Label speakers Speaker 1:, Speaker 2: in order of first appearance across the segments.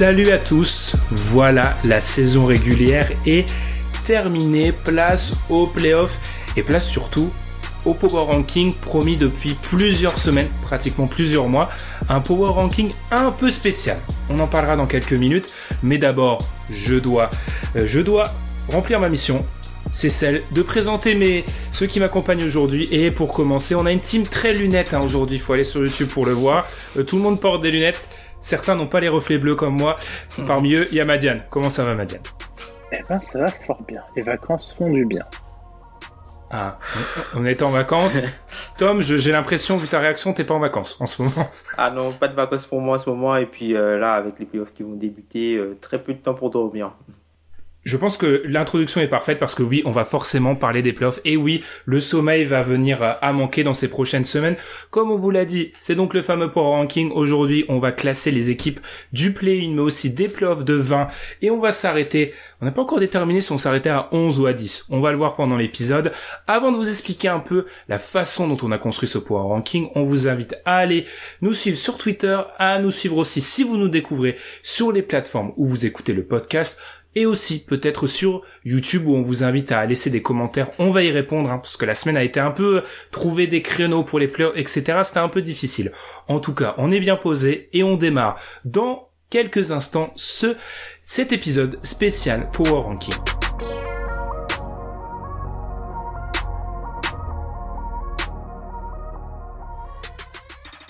Speaker 1: Salut à tous, voilà la saison régulière est terminée, place au playoff et place surtout au Power Ranking promis depuis plusieurs semaines, pratiquement plusieurs mois, un Power Ranking un peu spécial. On en parlera dans quelques minutes, mais d'abord, je dois euh, remplir ma mission. C'est celle de présenter mes ceux qui m'accompagnent aujourd'hui. Et pour commencer, on a une team très lunettes hein, aujourd'hui. Il faut aller sur YouTube pour le voir. Euh, tout le monde porte des lunettes. Certains n'ont pas les reflets bleus comme moi.
Speaker 2: Hmm.
Speaker 1: Parmi eux, il y a Madiane. Comment ça va, Madiane?
Speaker 2: Eh ben, ça va fort bien. Les vacances font du bien.
Speaker 1: Ah, on est en vacances. Tom, je- j'ai l'impression, vu ta réaction, t'es pas en vacances en ce moment.
Speaker 3: Ah non, pas de vacances pour moi en ce moment. Et puis euh, là, avec les playoffs qui vont débuter, euh, très peu de temps pour dormir.
Speaker 1: Je pense que l'introduction est parfaite parce que oui, on va forcément parler des playoffs. Et oui, le sommeil va venir à- à manquer dans ces prochaines semaines. Comme on vous l'a dit, c'est donc le fameux Power Ranking. Aujourd'hui, on va classer les équipes du play-in, mais aussi des playoffs de 20. Et on va s'arrêter. On n'a pas encore déterminé si on s'arrêtait à 11 ou à 10. On va le voir pendant l'épisode. Avant de vous expliquer un peu la façon dont on a construit ce Power Ranking, on vous invite à aller nous suivre sur Twitter, à nous suivre aussi si vous nous découvrez sur les plateformes où vous écoutez le podcast et aussi peut-être sur YouTube où on vous invite à laisser des commentaires. On va y répondre hein, parce que la semaine a été un peu euh, trouver des créneaux pour les playoffs, etc. C'était un peu difficile. En tout cas, on est bien posé et on démarre dans quelques instants ce cet épisode spécial Power Ranking.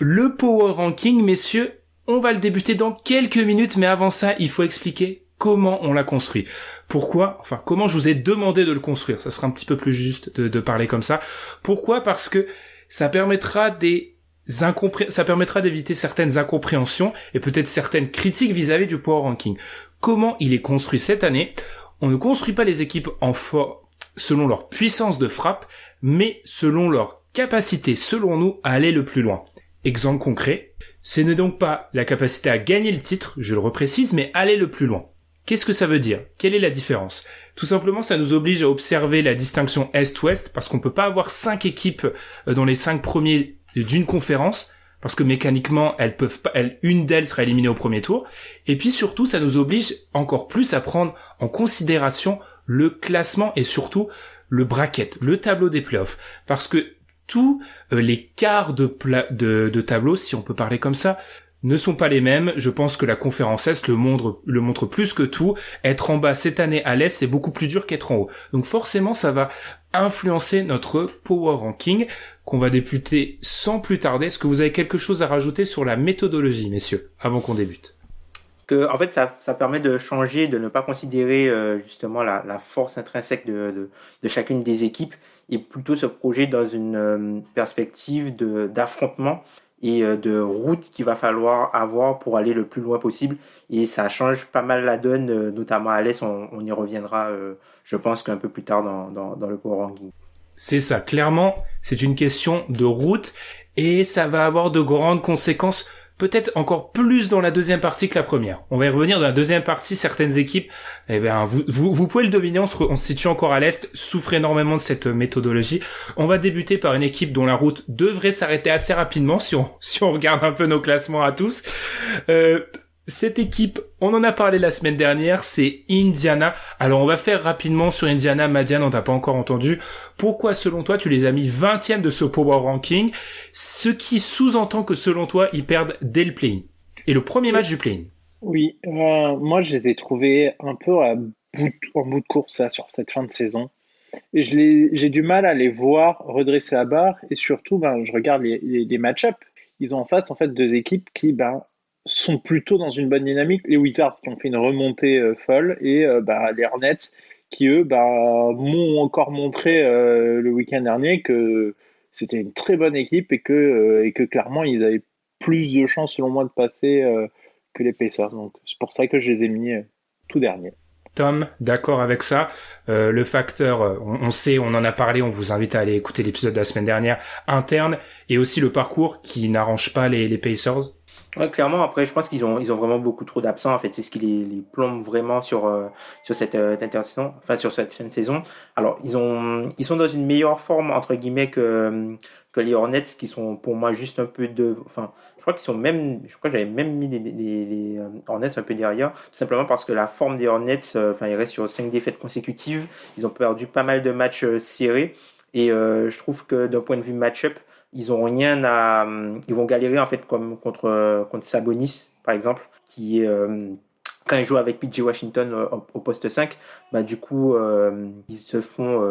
Speaker 1: Le Power Ranking, messieurs, on va le débuter dans quelques minutes, mais avant ça, il faut expliquer comment on l'a construit. Pourquoi Enfin, comment je vous ai demandé de le construire. Ça sera un petit peu plus juste de, parler comme ça. Pourquoi? Parce que ça permettra des ça permettra d'éviter certaines incompréhensions et peut-être certaines critiques vis-à-vis du Power Ranking. Comment il est construit cette année? On ne construit pas les équipes en for- selon leur puissance de frappe, mais selon leur capacité, selon nous, à aller le plus loin. Exemple concret, ce n'est donc pas la capacité à gagner le titre, je le reprécise, mais aller le plus loin. Qu'est-ce que ça veut dire? Quelle est la différence? Tout simplement, ça nous oblige à observer la distinction Est-Ouest, parce qu'on peut pas avoir cinq équipes euh, dans les cinq premiers d'une conférence, parce que mécaniquement, elles peuvent pas, une d'elles sera éliminée au premier tour. Et puis surtout, ça nous oblige encore plus à prendre en considération le classement et surtout le bracket, le tableau des playoffs, parce que tous euh, les quarts de, de tableau, si on peut parler comme ça, ne sont pas les mêmes. Je pense que la conférence Est le montre, le montre plus que tout. Être en bas cette année à l'Est, c'est beaucoup plus dur qu'être en haut. Donc forcément, ça va influencer notre power ranking qu'on va débuter sans plus tarder. Est-ce que vous avez quelque chose à rajouter sur la méthodologie, messieurs, avant qu'on débute?
Speaker 3: Que, en fait, ça, ça permet de changer, de ne pas considérer euh, justement la, la force intrinsèque de, de, de chacune des équipes et plutôt se projeter dans une euh, perspective d'affrontement et euh, de route qu'il va falloir avoir pour aller le plus loin possible. Et ça change pas mal la donne, euh, notamment à l'Est. On, on y reviendra, euh, je pense, qu'un peu plus tard dans, dans, dans le Power Ranking.
Speaker 1: C'est ça, clairement, c'est une question de route et ça va avoir de grandes conséquences, peut-être encore plus dans la deuxième partie que la première. On va y revenir dans la deuxième partie, certaines équipes, eh ben, vous, pouvez le deviner, on se, situe encore à l'Est, souffre énormément de cette méthodologie. On va débuter par une équipe dont la route devrait s'arrêter assez rapidement si on, si on regarde un peu nos classements à tous. Euh, cette équipe, on en a parlé la semaine dernière, c'est Indiana. Alors on va faire rapidement sur Indiana, Madiane, on t'a pas encore entendu. Pourquoi selon toi tu les as mis 20e de ce Power Ranking? Ce qui sous-entend que selon toi ils perdent dès le play-in. Et le premier match du play-in.
Speaker 2: Oui, euh, moi je les ai trouvés un peu en bout de course sur cette fin de saison. et j'ai du mal à les voir redresser la barre. Et surtout, ben, je regarde les, les, match-ups. Ils ont en face en fait deux équipes qui ben, sont plutôt dans une bonne dynamique. Les Wizards qui ont fait une remontée euh, folle et euh, ben, les Hornets qui eux ben, m'ont encore montré euh, le week-end dernier que c'était une très bonne équipe et que, et que clairement ils avaient plus de chances selon moi de passer que les Pacers. Donc c'est pour ça que je les ai mis tout dernier.
Speaker 1: Tom, d'accord avec ça. Le facteur, on, sait, on en a parlé, on vous invite à aller écouter l'épisode de la semaine dernière, interne, et aussi le parcours qui n'arrange pas les, les Pacers.
Speaker 3: Ouais, clairement. Après, je pense qu'ils ont, ils ont vraiment beaucoup trop d'absents. En fait, c'est ce qui les, les, plombe vraiment sur euh, sur cette euh, enfin sur cette fin de saison. Alors, ils ont, ils sont dans une meilleure forme entre guillemets que que les Hornets, qui sont pour moi juste un peu de, enfin, je crois qu'ils sont même, je crois que j'avais même mis les, les, euh, Hornets un peu derrière, tout simplement parce que la forme des Hornets, euh, enfin, ils restent sur cinq défaites consécutives, ils ont perdu pas mal de matchs euh, serrés, et je trouve que d'un point de vue match-up, ils ont rien à, ils vont galérer en fait comme contre contre Sabonis par exemple, qui est quand ils jouent avec PJ Washington au, poste 5, bah du coup ils se font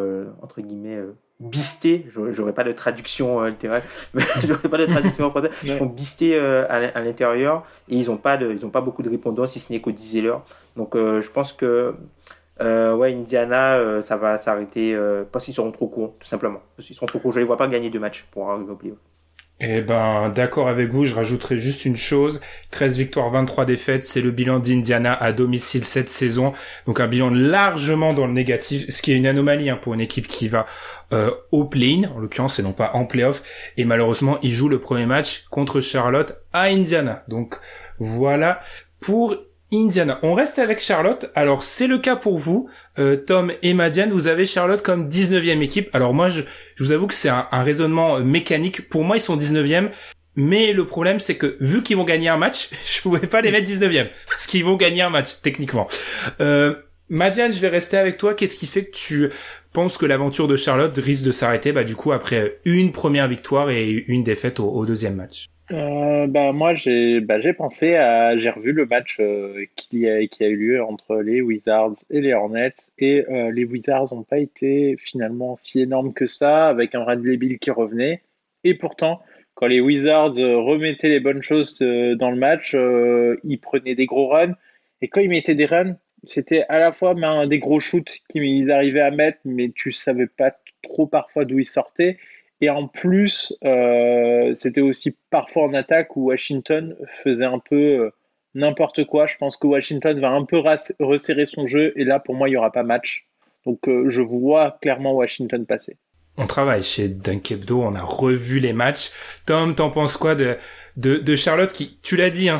Speaker 3: entre guillemets bisté, j'aurais pas de traduction euh, littéraire, mais j'aurais pas de traduction en français, ils font bisté euh, à l'intérieur et ils ont pas de, ils ont pas beaucoup de répondants si ce n'est qu'au 10 l'heure. Donc euh, je pense que euh, ouais Indiana ça va s'arrêter parce qu'ils seront trop courts tout simplement. Ils seront trop courts, je les vois pas gagner deux matchs pour un exemple.
Speaker 1: Eh ben, d'accord avec vous, je rajouterai juste une chose. 13 victoires, 23 défaites, c'est le bilan d'Indiana à domicile cette saison. Donc un bilan largement dans le négatif, ce qui est une anomalie hein, pour une équipe qui va euh, au play-in, en l'occurrence, et non pas en playoff. Et malheureusement, il joue le premier match contre Charlotte à Indiana. Donc voilà pour Indiana. On reste avec Charlotte. Alors c'est le cas pour vous, euh, Tom et Madiane. Vous avez Charlotte comme 19e équipe. Alors moi, je, vous avoue que c'est un, raisonnement euh, mécanique. Pour moi, ils sont 19e. Mais le problème, c'est que vu qu'ils vont gagner un match, je pouvais pas les mettre 19e. Parce qu'ils vont gagner un match, techniquement. Euh, Madiane, je vais rester avec toi. Qu'est-ce qui fait que tu penses que l'aventure de Charlotte risque de s'arrêter bah, du coup après une première victoire et une défaite au deuxième match?
Speaker 2: Euh, bah, moi, j'ai bah, pensé à. J'ai revu le match euh, qui, a, qui a eu lieu entre les Wizards et les Hornets. Et euh, les Wizards n'ont pas été finalement si énormes que ça, avec un Bradley Bill qui revenait. Et pourtant, quand les Wizards remettaient les bonnes choses dans le match, ils prenaient des gros runs. Et quand ils mettaient des runs, c'était à la fois ben, des gros shoots qu'ils arrivaient à mettre, mais tu savais pas trop parfois d'où ils sortaient. Et en plus, euh, c'était aussi parfois en attaque où Washington faisait un peu euh, n'importe quoi. Je pense que Washington va un peu resserrer son jeu et là, pour moi, il n'y aura pas match. Donc, euh, je vois clairement Washington passer.
Speaker 1: On travaille chez Dunkebdo, on a revu les matchs. Tom, t'en penses quoi de, de, Charlotte qui, tu l'as dit, hein,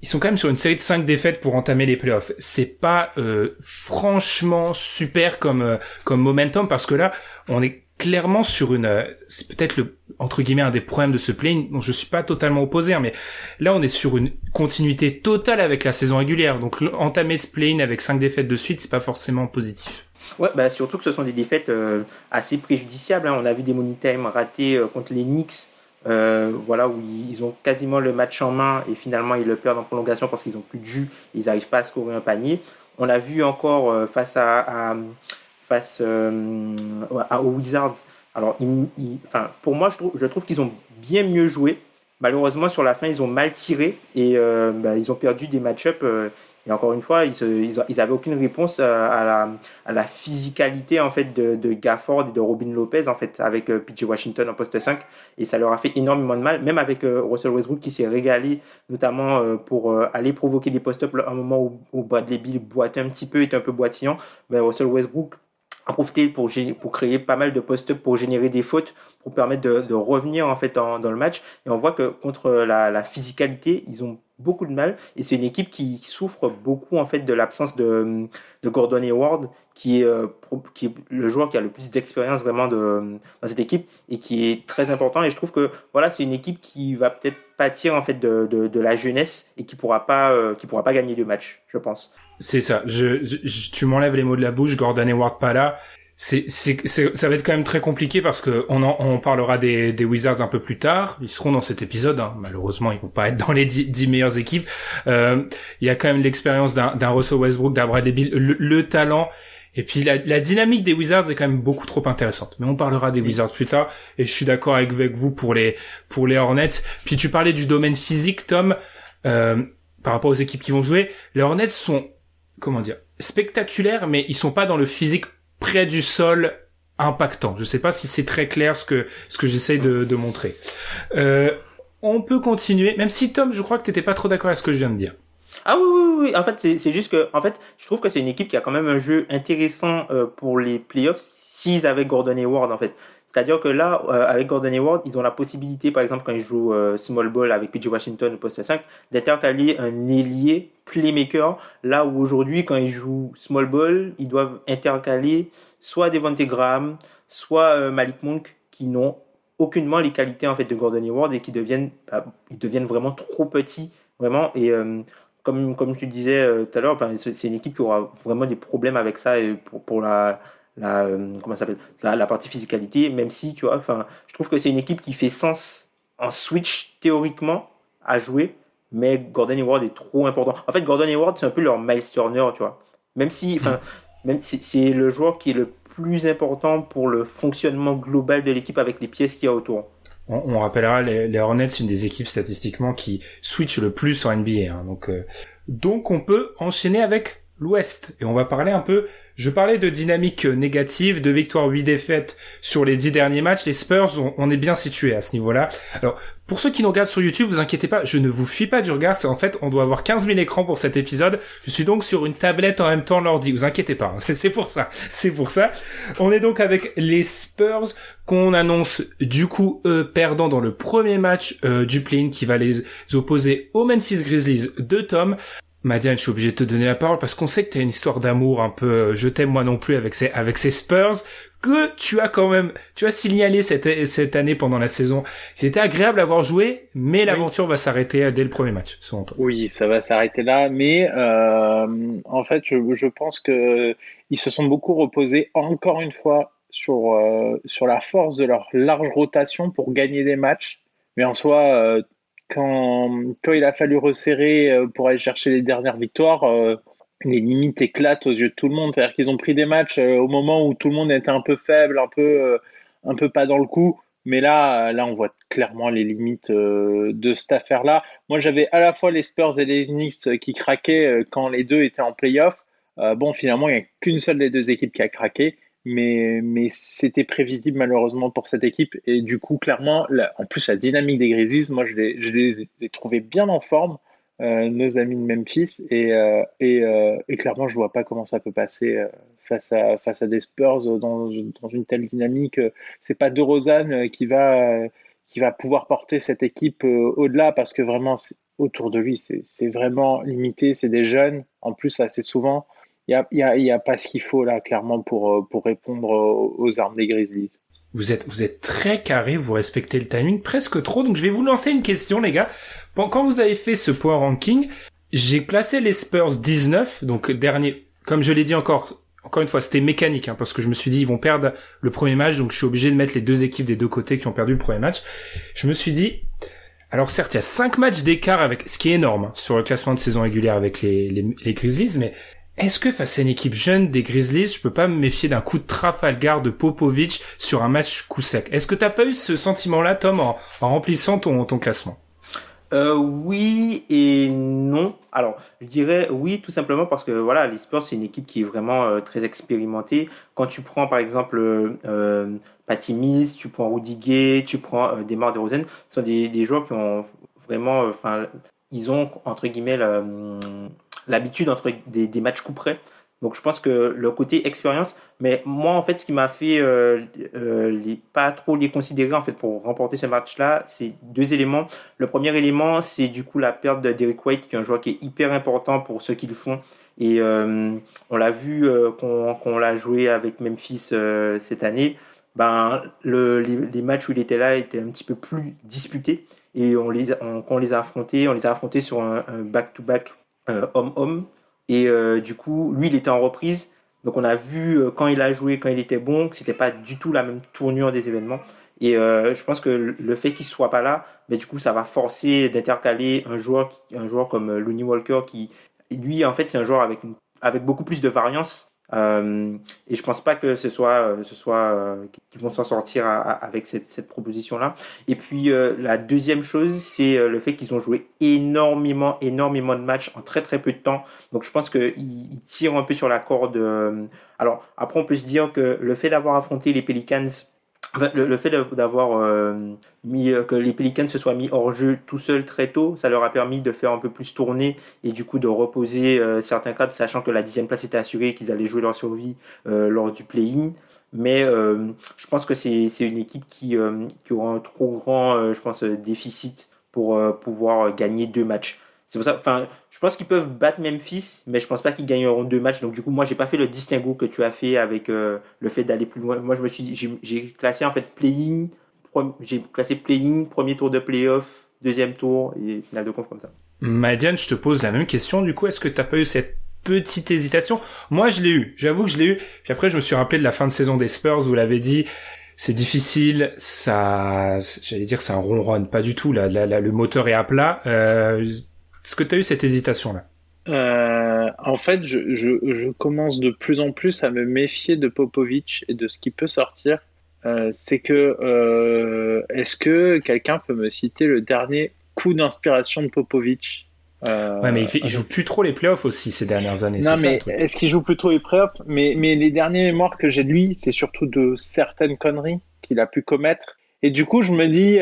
Speaker 1: ils sont quand même sur une série de 5 défaites pour entamer les playoffs. C'est pas franchement super comme comme momentum parce que là, on est clairement sur une euh, c'est peut-être le entre guillemets un des problèmes de ce play dont je suis pas totalement opposé hein, mais là on est sur une continuité totale avec la saison régulière. Donc entamer ce play avec cinq défaites de suite c'est pas forcément positif.
Speaker 3: Ouais bah surtout que ce sont des défaites euh, assez préjudiciables hein. on a vu des money ratés euh, contre les Knicks voilà où ils ont quasiment le match en main et finalement ils le perdent en prolongation parce qu'ils ont plus de jus. Ils n'arrivent pas à scorer un panier. On l'a vu encore face à face euh, aux Wizards. Alors, enfin, pour moi, je trouve, trouve qu'ils ont bien mieux joué. Malheureusement, sur la fin, ils ont mal tiré et euh, bah, ils ont perdu des match-ups. Euh, et encore une fois, ils, ils, avaient aucune réponse à la, à la physicalité en fait de, Gafford et de Robin Lopez en fait avec PJ Washington en poste 5 et ça leur a fait énormément de mal. Même avec Russell Westbrook qui s'est régalé notamment pour aller provoquer des post-ups à un moment où, où Bradley Bill boitait un petit peu, était un peu boitillant. Ben, Russell Westbrook a profité pour, pour créer pas mal de post pour générer des fautes, pour permettre de, revenir en fait dans, le match. Et on voit que contre la, physicalité, ils ont beaucoup de mal. Et c'est une équipe qui souffre beaucoup en fait de l'absence de, de Gordon Hayward, qui est, euh, qui est le joueur qui a le plus d'expérience vraiment de, dans cette équipe et qui est très important. Et je trouve que voilà, c'est une équipe qui va peut-être pâtir en fait de, de, la jeunesse et qui pourra pas, euh, qui pourra pas gagner de match, je pense.
Speaker 1: C'est ça. Je, tu m'enlèves les mots de la bouche. Gordon Hayward pas là. C'est, c'est, ça va être quand même très compliqué parce que on en, on parlera des, des Wizards un peu plus tard. Ils seront dans cet épisode. Hein. Malheureusement, ils vont pas être dans les dix, meilleures équipes. Euh, il y a quand même l'expérience d'un, d'un Russell Westbrook, d'un Bradley Bill, le, talent Et puis la, dynamique des Wizards est quand même beaucoup trop intéressante. Mais on parlera des Wizards plus tard. Et je suis d'accord avec, vous pour les pour les Hornets. Puis tu parlais du domaine physique, Tom, euh, par rapport aux équipes qui vont jouer. Les Hornets sont comment dire spectaculaires, mais ils sont pas dans le physique près du sol impactant. Je sais pas si c'est très clair ce que ce que j'essaye de, de montrer. Euh, on peut continuer, même si Tom, je crois que t'étais pas trop d'accord avec ce que je viens de dire.
Speaker 3: Ah oui, oui, oui. En fait, c'est juste que, en fait, je trouve que c'est une équipe qui a quand même un jeu intéressant euh, pour les playoffs s'ils avaient Gordon Hayward, en fait. C'est-à-dire que là, euh, avec Gordon Hayward, ils ont la possibilité, par exemple, quand ils jouent euh, small ball avec PJ Washington au poste 5, d'intercaler un ailier playmaker, là où aujourd'hui, quand ils jouent small ball, ils doivent intercaler soit Devontae Graham, soit Malik Monk, qui n'ont aucunement les qualités en fait de Gordon Hayward et qui deviennent, bah, ils deviennent vraiment trop petits, vraiment. Et comme, comme tu disais euh, tout à l'heure, c'est une équipe qui aura vraiment des problèmes avec ça et pour, pour la, la, euh, comment s'appelle la, la, partie physicalité, même si, tu vois, enfin, je trouve que c'est une équipe qui fait sens en switch théoriquement à jouer, mais Gordon Hayward est trop important. En fait, Gordon Hayward, c'est un peu leur Miles Turner, tu vois. Même si, enfin, mm. même si c'est le joueur qui est le plus important pour le fonctionnement global de l'équipe avec les pièces qu'il y a autour
Speaker 1: on, rappellera les, les, Hornets, une des équipes statistiquement qui switch le plus en NBA. Hein, donc, euh, donc on peut enchaîner avec l'Ouest et on va parler un peu je parlais de dynamique négative, de victoire 8 défaites sur les 10 derniers matchs. Les Spurs, on, est bien situé à ce niveau-là. Alors, pour ceux qui nous regardent sur YouTube, vous inquiétez pas, je ne vous fuis pas du regard. C'est en fait, on doit avoir 15 000 écrans pour cet épisode. Je suis donc sur une tablette en même temps l'ordi. Vous inquiétez pas, hein. c'est pour ça. C'est pour ça. On est donc avec les Spurs qu'on annonce du coup eux perdant dans le premier match euh, du play qui va les opposer aux Memphis Grizzlies de Tom. Madiane, je suis obligé de te donner la parole parce qu'on sait que t'as une histoire d'amour un peu euh, je t'aime moi non plus avec ces avec ces Spurs que tu as quand même tu as signalé cette cette année pendant la saison. C'était agréable d'avoir joué, mais l'aventure va s'arrêter euh, dès le premier match, selon toi.
Speaker 2: Oui, ça va s'arrêter là, mais euh, en fait, je, je pense que ils se sont beaucoup reposés encore une fois sur euh, sur la force de leur large rotation pour gagner des matchs. Mais en soi, quand, quand il a fallu resserrer euh, pour aller chercher les dernières victoires, euh, les limites éclatent aux yeux de tout le monde. C'est-à-dire qu'ils ont pris des matchs euh, au moment où tout le monde était un peu faible, un peu, un peu pas dans le coup. Mais là, là, on voit clairement les limites de cette affaire-là. Moi, j'avais à la fois les Spurs et les Knicks qui craquaient quand les deux étaient en playoff. bon, finalement, il n'y a qu'une seule des deux équipes qui a craqué mais, mais c'était prévisible malheureusement pour cette équipe. Et du coup, clairement, en plus, la dynamique des Grizzlies, moi, je les, je les ai trouvés bien en forme, euh, nos amis de Memphis. Et, euh, euh, et, clairement, je vois pas comment ça peut passer face, à, face à des Spurs dans, dans une telle dynamique. C'est pas De Rosanne qui va, qui va pouvoir porter cette équipe au-delà parce que vraiment, autour de lui, c'est vraiment limité. C'est des jeunes, en plus, assez souvent n'y a, y a, pas ce qu'il faut là, clairement, pour, euh, pour répondre aux, armes des Grizzlies.
Speaker 1: Vous êtes, vous êtes très carré, vous respectez le timing presque trop, donc je vais vous lancer une question, les gars. Quand vous avez fait ce point ranking, j'ai placé les Spurs 19, donc dernier, comme je l'ai dit encore, encore une fois, c'était mécanique, hein, parce que je me suis dit, ils vont perdre le premier match, donc je suis obligé de mettre les deux équipes des deux côtés qui ont perdu le premier match. Je me suis dit, alors certes, il y a cinq matchs d'écart avec, ce qui est énorme, hein, sur le classement de saison régulière avec les, les Grizzlies, mais est-ce que face à une équipe jeune des Grizzlies, je peux pas me méfier d'un coup de Trafalgar de Popovic sur un match coup sec? Est-ce que t'as pas eu ce sentiment-là, Tom, en, remplissant ton, classement?
Speaker 3: Euh, oui et non. Alors, je dirais oui tout simplement parce que voilà, les c'est une équipe qui est vraiment euh, très expérimentée. Quand tu prends par exemple euh, Patty Mills, tu prends Rudy Gay, tu prends euh, Demar DeRozan, ce sont des, des joueurs qui ont vraiment, enfin, ils ont entre guillemets la, l'habitude entre des, matchs coup près. Donc je pense que le côté expérience, mais moi en fait ce qui m'a fait euh, euh, pas trop les considérer en fait pour remporter ce match-là, c'est deux éléments. Le premier élément c'est du coup la perte de Derek White qui est un joueur qui est hyper important pour ceux qui le font. Et euh, on l'a vu qu'on l'a joué avec Memphis cette année. Ben le, les, matchs où il était là étaient un petit peu plus disputés et on les quand on les a affrontés, on les a affrontés sur un back-to-back homme-homme. Et euh, du coup, lui, il était en reprise. Donc on a vu euh, quand il a joué, quand il était bon, que c'était pas du tout la même tournure des événements. Et je pense que le fait qu'il soit pas là, mais du coup, ça va forcer d'intercaler un joueur, un joueur comme Looney Walker qui, lui, en fait, c'est un joueur avec, avec beaucoup plus de variance Euh, et je pense pas que ce soit, euh, ce soit euh, qu'ils vont s'en sortir avec cette, cette proposition-là. Et puis la deuxième chose, c'est le fait qu'ils ont joué énormément, énormément de matchs en très très peu de temps. Donc je pense qu'ils tirent un peu sur la corde. Alors après, on peut se dire que le fait d'avoir affronté les Pelicans le, fait d'avoir euh, mis euh, que les Pelicans se soient mis hors jeu tout seul très tôt, ça leur a permis de faire un peu plus tourner et du coup de reposer euh, certains cadres, sachant que la dixième place était assurée qu'ils allaient jouer leur survie lors du play-in. Mais je pense que c'est une équipe qui, qui aura un trop grand, je pense, déficit pour pouvoir gagner deux matchs. C'est pour ça, enfin, je pense qu'ils peuvent battre Memphis, mais je pense pas qu'ils gagneront deux matchs. Donc du coup, moi, j'ai pas fait le distinguo que tu as fait avec euh, le fait d'aller plus loin. Moi, je me suis, j'ai classé en fait playing, j'ai classé playing, premier tour de playoff, deuxième tour et finale de conf comme ça.
Speaker 1: Madiane, je te pose la même question. Du coup, est-ce que t'as pas eu cette petite hésitation? Moi, je l'ai eu. J'avoue que je l'ai eu. Puis après, je me suis rappelé de la fin de saison des Spurs. Vous l'avez dit c'est difficile, ça, j'allais dire, ça ronronne pas du tout. Là, le moteur est à plat. Euh, est-ce que tu as eu cette hésitation-là
Speaker 2: euh, En fait, je, je, commence de plus en plus à me méfier de Popovic et de ce qui peut sortir. Euh, c'est que euh, est-ce que quelqu'un peut me citer le dernier coup d'inspiration de Popovic
Speaker 1: Ouais, mais il, joue plus trop les playoffs aussi ces dernières années.
Speaker 2: Non, mais est-ce qu'il joue plus trop les playoffs? Mais, mais les derniers mémoires que j'ai de lui, c'est surtout de certaines conneries qu'il a pu commettre. Et du coup, je me dis,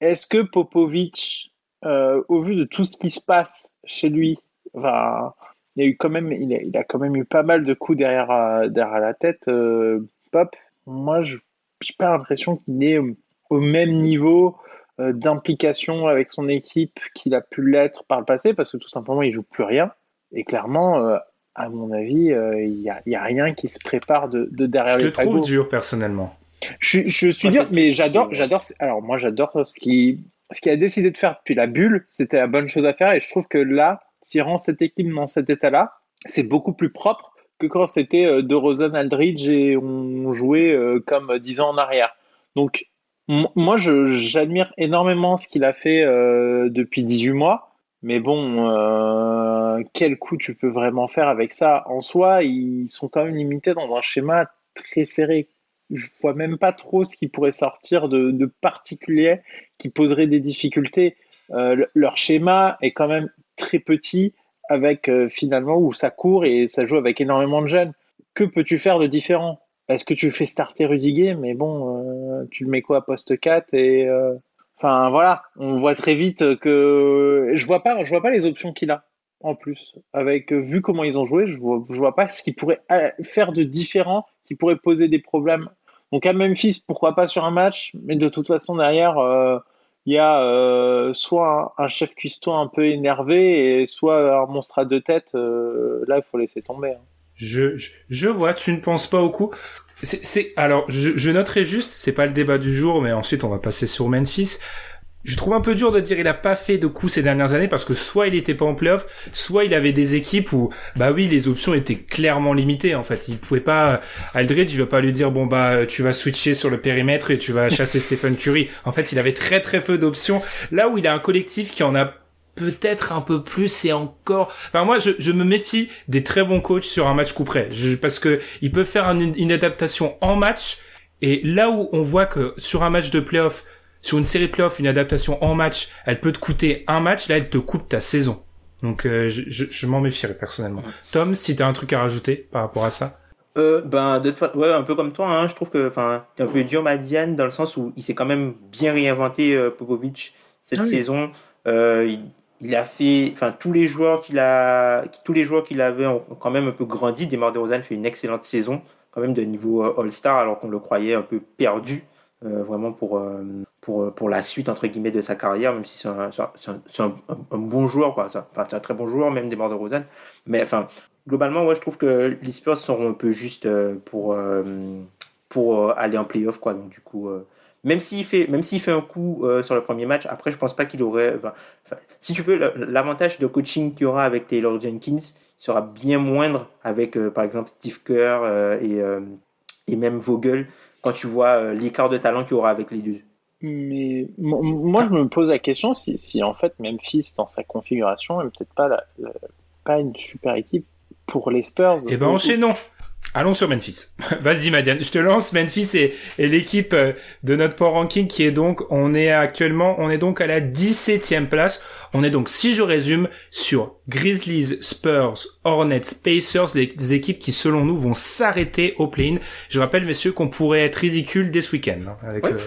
Speaker 2: est-ce que Popovic euh, au vu de tout ce qui se passe chez lui, il a eu quand même, il a, quand même eu pas mal de coups derrière, euh, derrière la tête. Euh, Pop, moi, je n'ai pas l'impression qu'il est au même niveau d'implication avec son équipe qu'il a pu l'être par le passé, parce que tout simplement, il joue plus rien. Et clairement, à mon avis, il n'y a, rien qui se prépare de, de derrière
Speaker 1: je les Je te trouve dur, personnellement.
Speaker 2: Je, je suis dur, mais j'adore, j'adore. Alors moi, j'adore ce qui ce qu'il a décidé de faire depuis la bulle, c'était la bonne chose à faire. Et je trouve que là, s'il rend cette équipe dans cet état-là, c'est beaucoup plus propre que quand c'était euh, de Rosen Aldridge et on jouait euh, comme dix ans en arrière. Donc, moi, j'admire énormément ce qu'il a fait euh, depuis 18 mois. Mais bon, quel coup tu peux vraiment faire avec ça? En soi, ils sont quand même limités dans un schéma très serré je vois même pas trop ce qui pourrait sortir de, particulier qui poserait des difficultés. Euh, leur schéma est quand même très petit avec euh, finalement où ça court et ça joue avec énormément de jeunes. Que peux-tu faire de différent? Est-ce que tu fais starter Rudiger Mais bon, euh, tu le mets quoi à poste 4 et enfin voilà, on voit très vite que je vois pas, je vois pas les options qu'il a en plus. Avec vu comment ils ont joué, je vois, je vois pas ce qu'il pourrait faire de différent qui pourrait poser des problèmes donc à Memphis, pourquoi pas sur un match, mais de toute façon derrière, euh, il y a euh, soit un, chef cuistot un peu énervé et soit un monstre à deux têtes. Euh, là, il faut laisser tomber. Hein.
Speaker 1: Je, je, vois, tu ne penses pas au coup. C'est alors, je, je noterai juste, c'est pas le débat du jour, mais ensuite on va passer sur Memphis je trouve un peu dur de dire il a pas fait de coups ces dernières années parce que soit il était pas en playoff, soit il avait des équipes où bah oui les options étaient clairement limitées en fait. Il pouvait pas Aldridge, il va pas lui dire bon bah tu vas switcher sur le périmètre et tu vas chasser Stephen Curry. En fait, il avait très très peu d'options. Là où il a un collectif qui en a peut-être un peu plus et encore. Enfin moi je, me méfie des très bons coachs sur un match coup près parce que ils peuvent faire une adaptation en match et là où on voit que sur un match de playoff sur une série de playoffs, une adaptation en match, elle peut te coûter un match, là elle te coupe ta saison. Donc euh, je, je, m'en méfierais personnellement. Tom, si t'as un truc à rajouter par rapport à ça?
Speaker 3: Euh, ben de ouais un peu comme toi hein, je trouve que enfin t'es un peu dur Madiane dans le sens où il s'est quand même bien réinventé euh, Popovic cette ah saison. Euh, il, a fait enfin tous les joueurs qu'il a tous les joueurs qu'il avait ont, quand même un peu grandi. Demar Derozan fait une excellente saison quand même de niveau All-Star alors qu'on le croyait un peu perdu vraiment pour pour, euh, pour la suite entre guillemets de sa carrière, même si c'est un, un, un, bon joueur, quoi. C'est un très bon joueur, même des morts de Rosanne. Mais enfin, globalement, ouais, je trouve que les Spurs seront un peu juste euh, pour, euh, pour aller en playoff, quoi. Donc, du coup, même s'il fait, fait un coup sur le premier match, après, je pense pas qu'il aurait. si tu veux, l'avantage de coaching qu'il y aura avec Taylor Jenkins sera bien moindre avec, par exemple, Steve Kerr et, et même Vogel quand tu vois l'écart de talent qu'il y aura avec les deux.
Speaker 2: Mais moi, je me pose la question si, si en fait Memphis, dans sa configuration, n'est peut-être pas, la, pas une super équipe pour les Spurs.
Speaker 1: Eh ben, enchaînons. Allons sur Memphis. Vas-y Madiane, je te lance Memphis et, et l'équipe euh, de notre Power Ranking qui est donc, on est actuellement, on est donc à la 17e place. On est donc, si je résume, sur Grizzlies, Spurs, Hornets, Pacers, les, équipes qui selon nous vont s'arrêter au play-in. Je rappelle messieurs qu'on pourrait être ridicule dès ce week-end. Hein, avec, euh,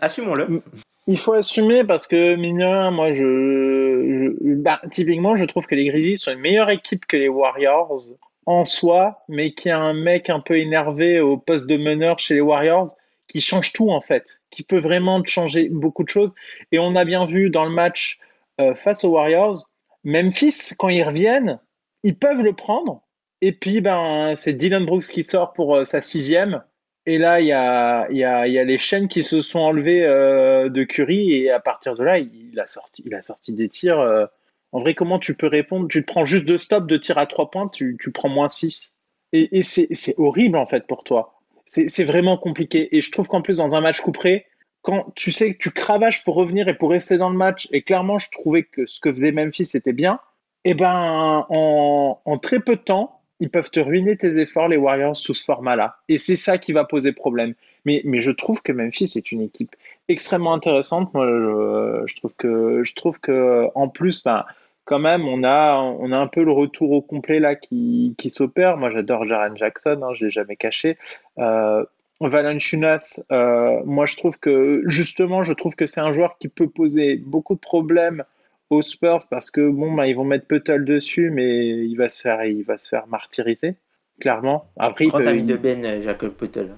Speaker 3: Assumons-le.
Speaker 2: Il faut assumer parce que, mine moi, je, je bah, typiquement, je trouve que les Grizzlies sont une meilleure équipe que les Warriors en soi, mais qui a un mec un peu énervé au poste de meneur chez les Warriors, qui change tout en fait, qui peut vraiment changer beaucoup de choses. Et on a bien vu dans le match euh, face aux Warriors, Memphis, quand ils reviennent, ils peuvent le prendre. Et puis, ben, c'est Dylan Brooks qui sort pour euh, sa sixième. Et là, il y a, y, a, y a, les chaînes qui se sont enlevées euh, de Curry. Et à partir de là, il a sorti, il a sorti des tirs en vrai, comment tu peux répondre? Tu te prends juste deux stops de tir à trois points, tu, prends moins six. Et, c'est horrible en fait pour toi. C'est vraiment compliqué. Et je trouve qu'en plus, dans un match couperé, quand tu sais que tu cravaches pour revenir et pour rester dans le match, et clairement, je trouvais que ce que faisait Memphis était bien, et eh ben, en, en, très peu de temps, ils peuvent te ruiner tes efforts, les Warriors, sous ce format-là. Et c'est ça qui va poser problème. Mais, mais je trouve que Memphis est une équipe extrêmement intéressante. Moi, je, trouve que, je trouve que, en plus, ben, quand même, on a, on a un peu le retour au complet là qui, qui s'opère. Moi, j'adore Jaren Jackson, hein, je l'ai jamais caché. Euh, Valanciunas, euh, moi, je trouve que justement, je trouve que c'est un joueur qui peut poser beaucoup de problèmes aux Spurs parce que bon, bah, ils vont mettre Puttle dessus, mais il va se faire, il va se faire martyriser, clairement.
Speaker 3: Après, grand ami de Ben, Jacob Puttle.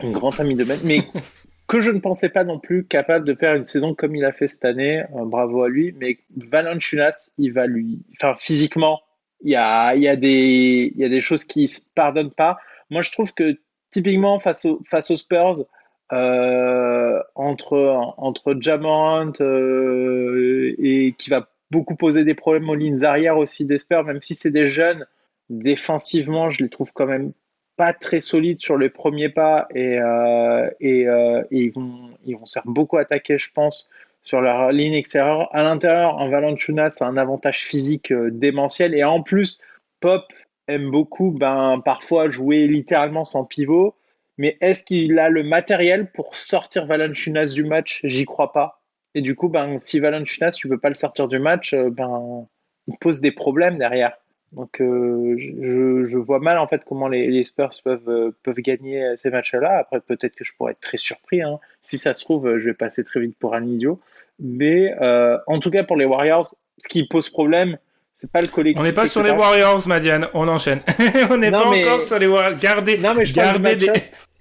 Speaker 2: Un grand ami de Ben, mais que je ne pensais pas non plus capable de faire une saison comme il a fait cette année. Euh, bravo à lui. Mais Valanciunas, il va lui, enfin physiquement, il y a, y a des, y a des choses qui se pardonnent pas. Moi, je trouve que typiquement face, au, face aux Spurs, euh, entre entre Jamorant euh, et qui va beaucoup poser des problèmes aux lignes arrière aussi des Spurs, même si c'est des jeunes défensivement, je les trouve quand même pas très solides sur les premiers pas et, euh, euh, et, ils, vont, ils vont se faire beaucoup attaquer, je pense, sur leur ligne extérieure. À l'intérieur, un Valanciunas a un avantage physique euh, démentiel et en plus, Pop aime beaucoup ben, parfois jouer littéralement sans pivot. Mais est-ce qu'il a le matériel pour sortir Valanciunas du match? J'y crois pas. Et du coup, ben, si Valanciunas, tu peux pas le sortir du match, ben, il pose des problèmes derrière. Donc euh, je, je, vois mal en fait comment les, les Spurs peuvent, euh, peuvent gagner ces matchs-là. Après peut-être que je pourrais être très surpris. Hein. Si ça se trouve, je vais passer très vite pour un idiot. Mais euh, en tout cas pour les Warriors, ce qui pose problème, c'est pas le collectif.
Speaker 1: On n'est pas sur les Warriors, Madiane. On enchaîne. on n'est pas encore sur les Warriors. Gardez, non, mais je gardez des...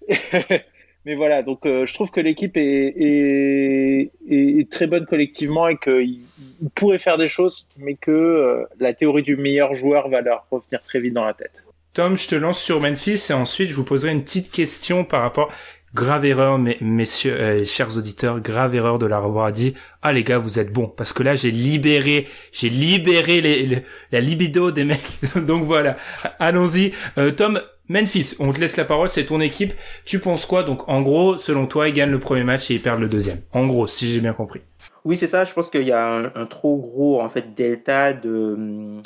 Speaker 2: Mais voilà, donc euh, je trouve que l'équipe est, est, très bonne collectivement et qu'ils pourraient faire des choses, mais que euh, la théorie du meilleur joueur va leur revenir très vite dans la tête.
Speaker 1: Tom, je te lance sur Memphis et ensuite je vous poserai une petite question par rapport grave erreur, mes, messieurs, euh, chers auditeurs, grave erreur de leur avoir dit, ah les gars, vous êtes bons, parce que là j'ai libéré, j'ai libéré les, la libido des mecs. Donc voilà, allons-y. Tom, Memphis, on te laisse la parole, c'est ton équipe. Tu penses quoi? Donc en gros, selon toi, ils gagnent le premier match et ils perdent le deuxième. En gros, si j'ai bien compris.
Speaker 3: Oui, c'est ça. Je pense qu'il y a un, trop gros en fait delta de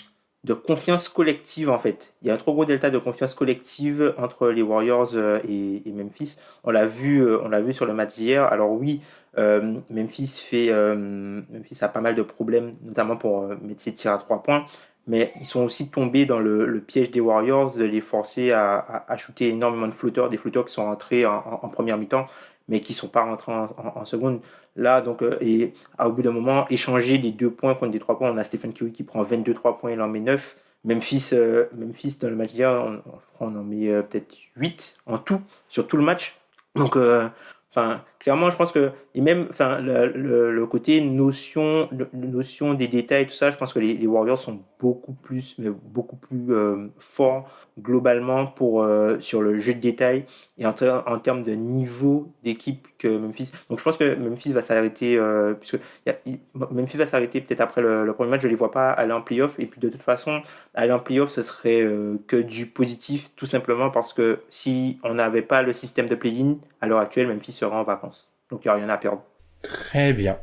Speaker 3: confiance collective en fait. Il y a un trop gros delta de confiance collective entre les Warriors euh, et, Memphis. On l'a vu, euh, on l'a vu sur le match d'hier. Alors oui, euh, Memphis fait, Memphis a pas mal de problèmes, notamment pour mettre ses à trois points mais ils sont aussi tombés dans le, piège des Warriors de les forcer à, à, shooter énormément de flotteurs, des flotteurs qui sont entrés en, première mi-temps, mais qui ne sont pas rentrés en, seconde. Là, donc, euh, et au bout d'un moment, échanger des deux points contre des trois points. On a Stephen Curry qui prend 22 3 points, il en met 9. Memphis, euh, Memphis dans le match d'hier, on, en met euh, peut-être 8 en tout, sur tout le match. Donc, Enfin, clairement, je pense que et même, enfin, le, le, côté notion, notion des détails, tout ça, je pense que les, les Warriors sont beaucoup plus, mais beaucoup plus euh, forts globalement pour euh, sur le jeu de détails et en, termes de niveau d'équipe que Memphis. Donc, je pense que Memphis va s'arrêter, euh, puisque y Memphis va s'arrêter peut-être après le, premier match. Je les vois pas aller en playoff et puis de toute façon, aller en playoff, ce serait euh, que du positif, tout simplement parce que si on n'avait pas le système de play-in à l'heure actuelle, Memphis serait en vacances. Donc il n'y a rien à perdre.
Speaker 1: Très bien.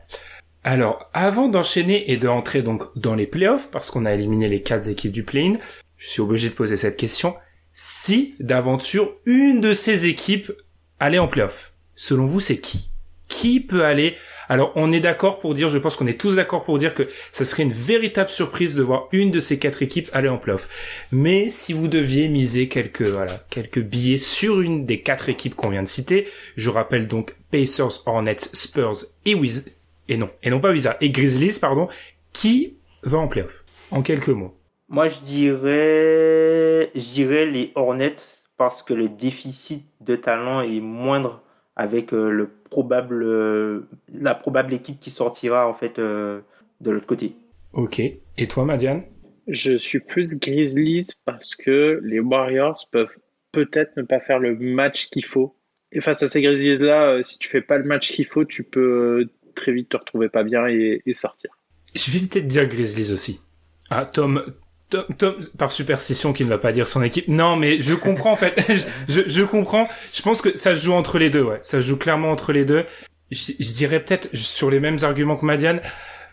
Speaker 1: Alors, avant d'enchaîner et d'entrer donc dans les playoffs, parce qu'on a éliminé les quatre équipes du play-in, je suis obligé de poser cette question. si d'aventure une de ces équipes allait en playoff. Selon vous, c'est qui? Qui peut aller? Alors, on est d'accord pour dire, je pense qu'on est tous d'accord pour dire que ça serait une véritable surprise de voir une de ces quatre équipes aller en playoff. Mais si vous deviez miser quelques voilà quelques billets sur une des quatre équipes qu'on vient de citer, je rappelle donc Pacers, Hornets, Spurs et Wiz et non et non pas Wizards et Grizzlies pardon, qui va en playoff? En quelques mots.
Speaker 3: Moi, je dirais, je dirais les Hornets parce que le déficit de talent est moindre avec euh, le probable, euh, la probable équipe qui sortira en fait euh, de l'autre côté.
Speaker 1: Ok. Et toi, Madiane?
Speaker 2: Je suis plus Grizzlies parce que les Warriors peuvent peut-être ne pas faire le match qu'il faut. Et face à ces Grizzlies-là, si tu fais pas le match qu'il faut, tu peux très vite te retrouver pas bien et, et sortir.
Speaker 1: Je vais peut-être dire Grizzlies aussi. Ah, Tom, Tom, par superstition qui ne va pas dire son équipe. Non, mais je comprends en fait. je, je, comprends. Je pense que ça se joue entre les deux. Ouais, ça se joue clairement entre les deux. Je, dirais peut-être sur les mêmes arguments que Madiane,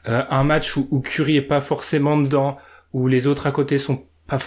Speaker 1: euh, un match où, où Curry est pas forcément dedans, où les autres à côté sont pas,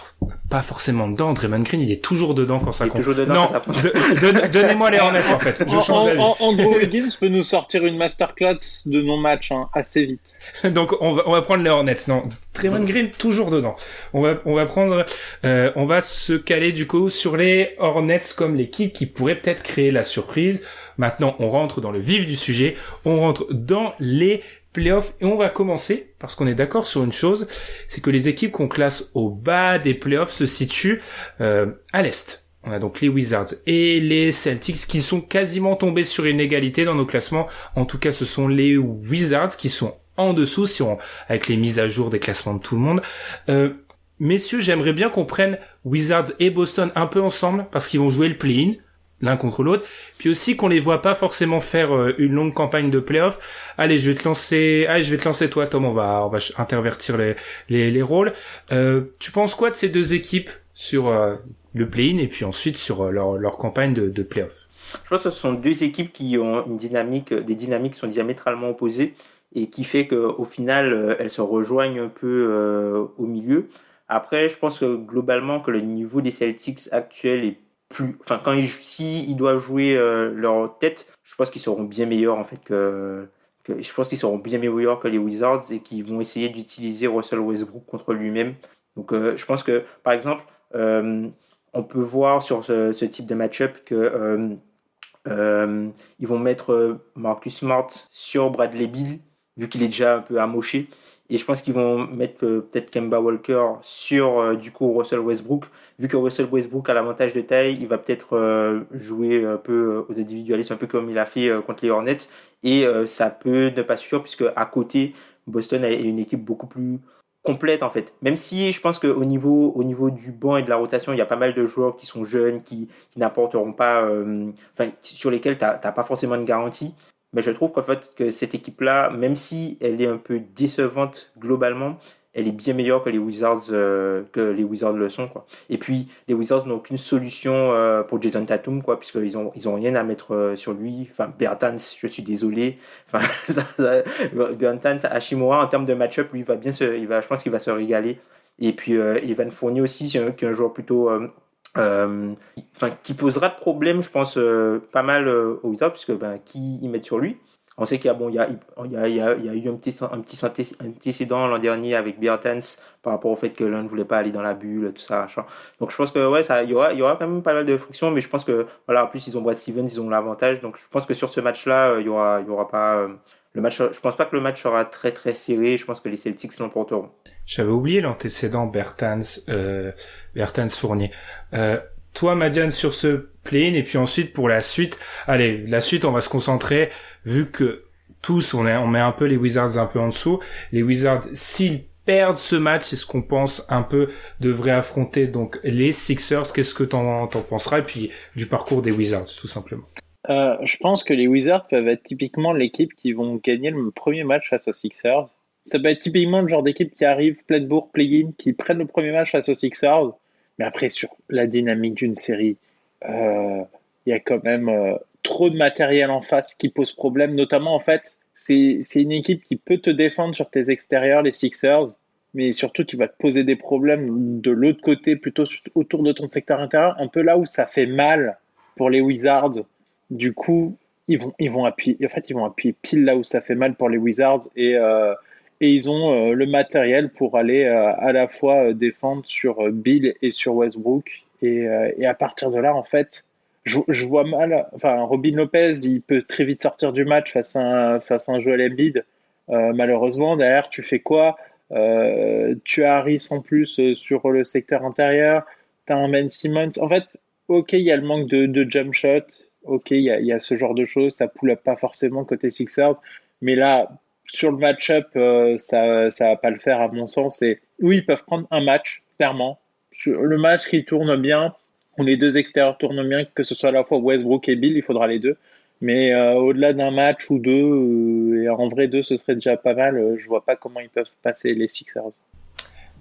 Speaker 1: pas forcément dedans. Draymond Green, il est toujours dedans quand ça
Speaker 3: compte. Dedans
Speaker 1: non, donnez-moi les Hornets en fait. Je
Speaker 2: change en, Andrew Wiggins peut nous sortir une masterclass de non-match hein, assez vite.
Speaker 1: Donc on va, on va prendre les Hornets. Non, Draymond Green toujours dedans. On va, on va prendre, euh, on va se caler du coup sur les Hornets comme l'équipe qui pourrait peut-être créer la surprise. Maintenant, on rentre dans le vif du sujet. On rentre dans les playoffs. Et on va commencer, parce qu'on est d'accord sur une chose, c'est que les équipes qu'on classe au bas des playoffs se situent euh, à l'est. On a donc les Wizards et les Celtics qui sont quasiment tombés sur une égalité dans nos classements. En tout cas, ce sont les Wizards qui sont en dessous, si on, avec les mises à jour des classements de tout le monde. Euh, messieurs, j'aimerais bien qu'on prenne Wizards et Boston un peu ensemble parce qu'ils vont jouer le play-in l'un contre l'autre, puis aussi qu'on les voit pas forcément faire euh, une longue campagne de playoff. Allez, je vais te lancer, allez, je vais te lancer toi, Tom. On va, on va intervertir les les, les rôles. Euh, tu penses quoi de ces deux équipes sur euh, le play-in et puis ensuite sur leur leur campagne de, de playoff?
Speaker 3: Je pense que ce sont deux équipes qui ont une dynamique, des dynamiques qui sont diamétralement opposées et qui fait qu'au final elles se rejoignent un peu au milieu. Après, je pense que globalement que le niveau des Celtics actuel est plus, enfin quand ils, si ils doivent jouer euh, leur tête, je pense qu'ils seront bien meilleurs en fait que, je pense qu'ils seront bien meilleurs que les Wizards et qu'ils vont essayer d'utiliser Russell Westbrook contre lui-même. Donc euh, je pense que par exemple, euh, on peut voir sur ce, ce type de match-up que ils vont mettre Marcus Smart sur Bradley Bill vu qu'il est déjà un peu amoché. Et je pense qu'ils vont mettre euh, peut-être Kemba Walker sur euh, du coup Russell Westbrook. Vu que Russell Westbrook a l'avantage de taille, il va peut-être euh, jouer un peu aux individualistes, un peu comme il a fait contre les Hornets. Et ça peut ne pas suffire puisque à côté, Boston est une équipe beaucoup plus complète en fait. Même si je pense qu'au niveau, au niveau du banc et de la rotation, il y a pas mal de joueurs qui sont jeunes, qui, qui n'apporteront pas, enfin sur lesquels tu n'as pas forcément de garantie. Mais je trouve qu'en fait, que cette équipe-là, même si elle est un peu décevante globalement, elle est bien meilleure que les Wizards, euh, que les Wizards le sont, quoi. Et puis, les Wizards n'ont aucune solution euh, pour Jason Tatum, quoi, puisqu'ils ont, ils ont rien à mettre euh, sur lui. Enfin, Bertans, je suis désolé. Enfin, Bertans, Hashimura, en termes de match-up, lui, va bien se, il va, je pense qu'il va se régaler. Et puis, Evan Fournier aussi, qui est un joueur plutôt enfin, qui posera de problème, je pense, euh, pas mal euh, aux Wizards, puisque ben, qui y mettent sur lui. On sait qu'il y a, bon, il y a, il y a, il y a, eu un petit, un petit antécédent l'an dernier avec Bertens par rapport au fait que l'un ne voulait pas aller dans la bulle, tout ça. Donc je pense que ouais, ça, il y aura, il y aura quand même pas mal de frictions, mais je pense que voilà, en plus ils ont Brad Stevens, ils ont l'avantage. Donc je pense que sur ce match-là, il y aura, il y aura pas le match. Je pense pas que le match sera très très serré. Je pense que les Celtics l'emporteront.
Speaker 1: J'avais oublié l'antécédent Bertans, euh, Bertans Fournier. Euh, toi, Madiane, sur ce play et puis ensuite pour la suite, allez, la suite, on va se concentrer, vu que tous, on met un peu les Wizards un peu en dessous. Les Wizards, s'ils perdent ce match, c'est ce qu'on pense un peu devrait affronter donc les Sixers. Qu'est-ce que t'en, t'en penseras Et puis du parcours des Wizards, tout simplement.
Speaker 2: Euh, je pense que les Wizards peuvent être typiquement l'équipe qui vont gagner le premier match face aux Sixers ça peut être typiquement le genre d'équipe qui arrive pleine bourre, play-in, qui prennent le premier match face aux Sixers. Mais après, sur la dynamique d'une série, euh, il y a quand même euh, trop de matériel en face qui pose problème. Notamment, en fait, c'est une équipe qui peut te défendre sur tes extérieurs, les Sixers. mais surtout qui va te poser des problèmes de l'autre côté, plutôt autour de ton secteur intérieur, un peu là où ça fait mal pour les Wizards. Du coup, ils vont, ils vont appuyer, en fait, ils vont appuyer pile là où ça fait mal pour les Wizards et, euh, et ils ont euh, le matériel pour aller euh, à la fois défendre sur Bill et sur Westbrook. Et, à partir de là, en fait, je, vois mal, enfin, Robin Lopez, il peut très vite sortir du match face à un, face à un Joel Embiid. malheureusement, derrière, tu fais quoi? Tu as Harris en plus sur le secteur intérieur. Tu as un Ben Simmons. En fait, ok, il y a le manque de, jump shot ok, il y, a, ce genre de choses, ça pull pas forcément côté Sixers, mais là, sur le match-up, euh, ça ça va pas le faire à mon sens. Et oui, ils peuvent prendre un match, clairement. Le match qui tourne bien, où les deux extérieurs tournent bien, que ce soit à la fois Westbrook et Bill, il faudra les deux. Mais euh, au-delà d'un match ou deux, euh, et en vrai deux, ce serait déjà pas mal. je vois pas comment ils peuvent passer les Sixers.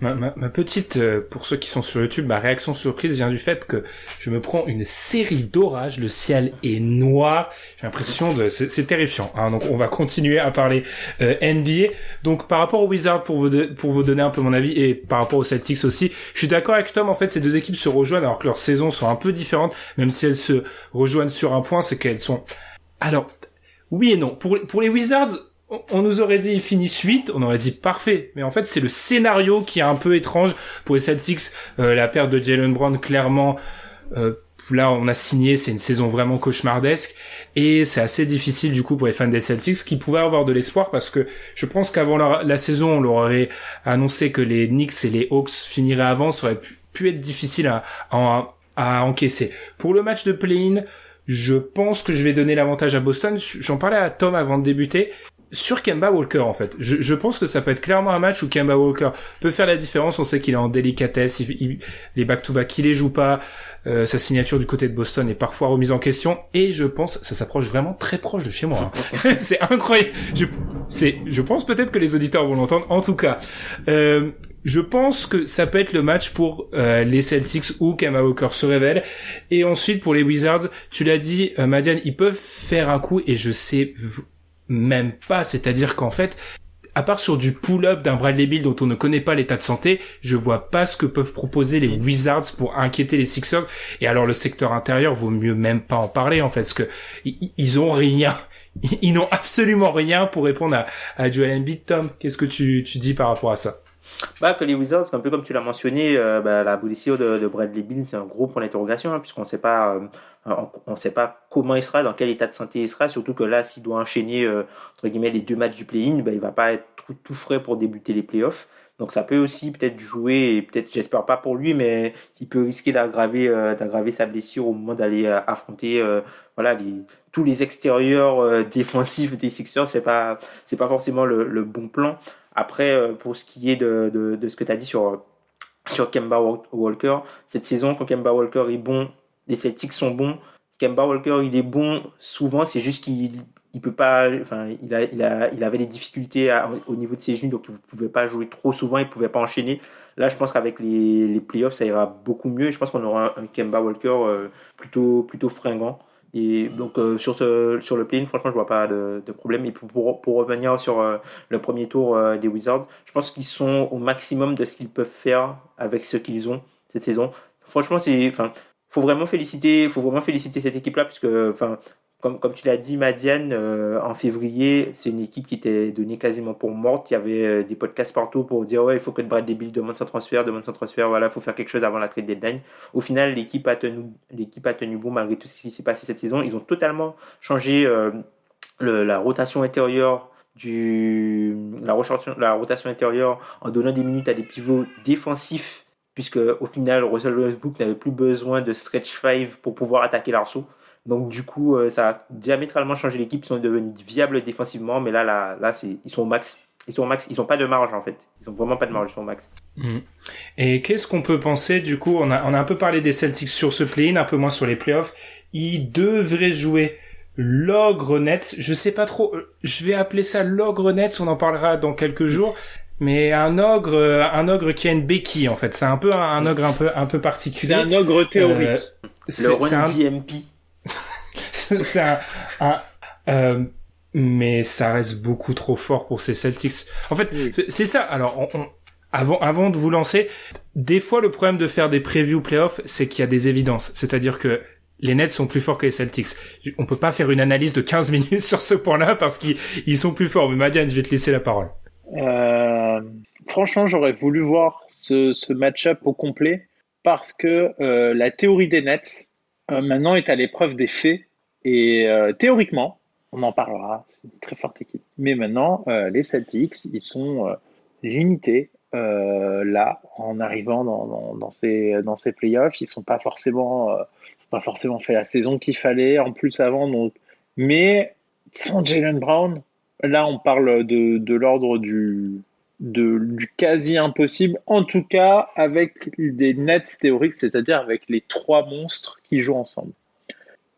Speaker 1: Ma, ma, ma, petite, euh, pour ceux qui sont sur YouTube, ma réaction surprise vient du fait que je me prends une série d'orages, le ciel est noir, j'ai l'impression de, c'est terrifiant. Hein, donc on va continuer à parler euh, NBA. Donc par rapport aux Wizards, pour vous pour vous donner un peu mon avis et par rapport aux Celtics aussi, je suis d'accord avec Tom. En fait, ces deux équipes se rejoignent alors que leurs saisons sont un peu différentes, même si elles se rejoignent sur un point, c'est qu'elles sont. Alors oui et non. Pour pour les Wizards on nous aurait dit finissent 8, on aurait dit parfait. Mais en fait, c'est le scénario qui est un peu étrange pour les Celtics. Euh, la perte de Jalen Brown, clairement, euh, là, on a signé, c'est une saison vraiment cauchemardesque. Et c'est assez difficile, du coup, pour les fans des Celtics, qui pouvaient avoir de l'espoir parce que je pense qu'avant la, saison, on leur aurait annoncé que les Knicks et les Hawks finiraient avant. Ça aurait pu, être difficile à, à, encaisser. Pour le match de play-in, je pense que je vais donner l'avantage à Boston. J'en parlais à Tom avant de débuter sur Kemba Walker en fait. Je, je, pense que ça peut être clairement un match où Kemba Walker peut faire la différence. On sait qu'il est en délicatesse, il, les back-to-back, il les joue pas. Euh, sa signature du côté de Boston est parfois remise en question et je pense ça s'approche vraiment très proche de chez moi. Hein. c'est incroyable. Je, c'est, je pense peut-être que les auditeurs vont l'entendre. En tout cas, euh, je pense que ça peut être le match pour euh, les Celtics où Kemba Walker se révèle. Et ensuite pour les Wizards, tu l'as dit, euh, Madiane, ils peuvent faire un coup et je sais même pas. C'est-à-dire qu'en fait, à part sur du pull-up d'un Bradley Bill dont on ne connaît pas l'état de santé, je vois pas ce que peuvent proposer les Wizards pour inquiéter les Sixers. Et alors le secteur intérieur vaut mieux même pas en parler en fait, parce que ils ont rien. Ils n'ont absolument rien pour répondre à, Joel Embiid. Tom, qu'est-ce que tu, dis par rapport à ça?
Speaker 3: Bah, que les Wizards, un peu comme tu l'as mentionné, euh, bah, la de, de, Bradley Bill, c'est un gros point d'interrogation, hein, puisqu'on ne sait pas, euh, on, sait pas comment il sera, dans quel état de santé il sera, surtout que là, s'il doit enchaîner euh, entre guillemets les deux matchs du play-in, bah, il va pas être tout, frais pour débuter les playoffs. Donc ça peut aussi peut-être jouer, et peut-être, j'espère pas pour lui, mais il peut risquer d'aggraver, d'aggraver sa blessure au moment d'aller affronter, voilà, les, tous les extérieurs défensifs des Sixers. C'est pas, c'est pas forcément le, le bon plan. Après, euh, pour ce qui est de, de, de ce que tu as dit sur, sur Kemba Walker, cette saison, quand Kemba Walker est bon, les Celtics sont bons. Kemba Walker, il est bon souvent, c'est juste qu'il il peut pas, enfin, il, a, il, a, il avait des difficultés au niveau de ses genoux, donc il ne pouvait pas jouer trop souvent, il ne pouvait pas enchaîner. Là, je pense qu'avec les, les playoffs, ça ira beaucoup mieux. Et je pense qu'on aura un, Kemba Walker euh, plutôt, plutôt fringant. Et donc euh, sur, ce, sur le play franchement, je vois pas de, de problème. Et pour, pour, revenir sur euh, le premier tour des Wizards, je pense qu'ils sont au maximum de ce qu'ils peuvent faire avec ce qu'ils ont cette saison. Franchement, c'est, enfin, faut vraiment féliciter, faut vraiment féliciter cette équipe-là, puisque, enfin, comme, tu l'as dit, Madiane, euh, en février, c'est une équipe qui était donnée quasiment pour morte. Il y avait euh, des podcasts partout pour dire ouais, il faut que Bradley Bill demande son transfert, demande son transfert, voilà, il faut faire quelque chose avant la trade deadline. Au final, l'équipe a tenu, l'équipe a tenu bon malgré tout ce qui s'est passé cette saison. Ils ont totalement changé euh, la rotation intérieure la rotation intérieure en donnant des minutes à des pivots défensifs puisque au final Russell Westbrook n'avait plus besoin de stretch 5 pour pouvoir attaquer l'arceau. Donc du coup, euh, ça a diamétralement changé l'équipe. Ils sont devenus viables défensivement, mais là, là, là, ils sont au max. Ils sont au max. Ils ont pas de marge en fait. Ils ont vraiment pas de marge. Ils sont au max.
Speaker 1: Mm. Et qu'est-ce qu'on peut penser du coup? On a, on a un peu parlé des Celtics sur ce play-in, un peu moins sur les playoffs. Ils devraient jouer l'ogre Nets. Je sais pas trop. Euh, je vais appeler ça l'ogre Nets. On en parlera dans quelques jours. Mais un ogre, euh, un ogre qui a une béquille en fait. C'est un peu un, ogre un peu un peu particulier.
Speaker 2: C'est un ogre théorique. Euh,
Speaker 3: le Run DMP.
Speaker 1: c'est un, euh, mais ça reste beaucoup trop fort pour ces Celtics. En fait, c'est ça. Alors, on, avant, avant de vous lancer, des fois le problème de faire des previews playoffs, c'est qu'il y a des évidences. C'est-à-dire que les Nets sont plus forts que les Celtics. On peut pas faire une analyse de 15 minutes sur ce point-là parce qu'ils sont plus forts. Mais Madiane, je vais te laisser la parole.
Speaker 2: Euh, franchement, j'aurais voulu voir ce, match-up au complet parce que euh, la théorie des Nets euh, maintenant est à l'épreuve des faits. Et théoriquement, on en parlera, c'est une très forte équipe. Mais maintenant, les Celtics, ils sont limités là en arrivant dans, ces, playoffs. Ils sont pas forcément, pas forcément fait la saison qu'il fallait en plus avant. Donc, mais sans Jalen Brown, là, on parle de, de l'ordre du, de, du quasi impossible. En tout cas, avec des nets théoriques, c'est-à-dire avec les trois monstres qui jouent ensemble.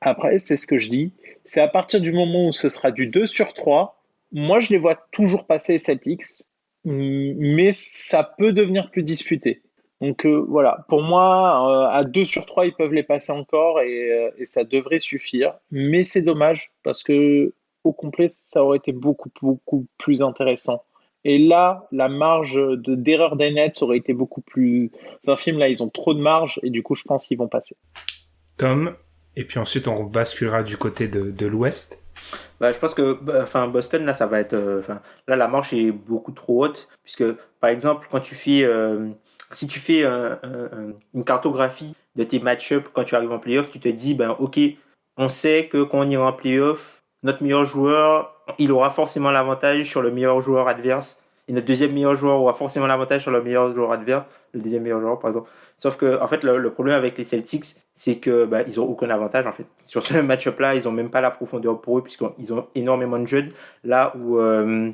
Speaker 2: Après, c'est ce que je dis. C'est à partir du moment où ce sera du 2 sur 3. Moi, je les vois toujours passer les Celtics, mais ça peut devenir plus disputé. Donc euh, voilà, pour moi, euh, à 2 sur 3, ils peuvent les passer encore et, euh, et ça devrait suffire. Mais c'est dommage parce que au complet, ça aurait été beaucoup, beaucoup plus intéressant. Et là, la marge de, d'erreur des Nets aurait été beaucoup plus infime. Là, ils ont trop de marge et du coup, je pense qu'ils vont passer.
Speaker 1: Tom, et puis ensuite on basculera du côté de, de l'Ouest.
Speaker 3: Bah, je pense que bah, enfin Boston là ça va être euh, enfin là la marche est beaucoup trop haute puisque par exemple quand tu fais euh, si tu fais euh, une cartographie de tes match-up quand tu arrives en playoff, tu te dis ben OK, on sait que quand on ira en playoff, notre meilleur joueur, il aura forcément l'avantage sur le meilleur joueur adverse et notre deuxième meilleur joueur aura forcément l'avantage sur le meilleur joueur adverse, le deuxième meilleur joueur par exemple. Sauf que en fait le, problème avec les Celtics, c'est que bah, ils aucun avantage en fait. Sur ce match-up là, ils ont même pas la profondeur pour eux puisqu'ils ont énormément de jeunes là où euh,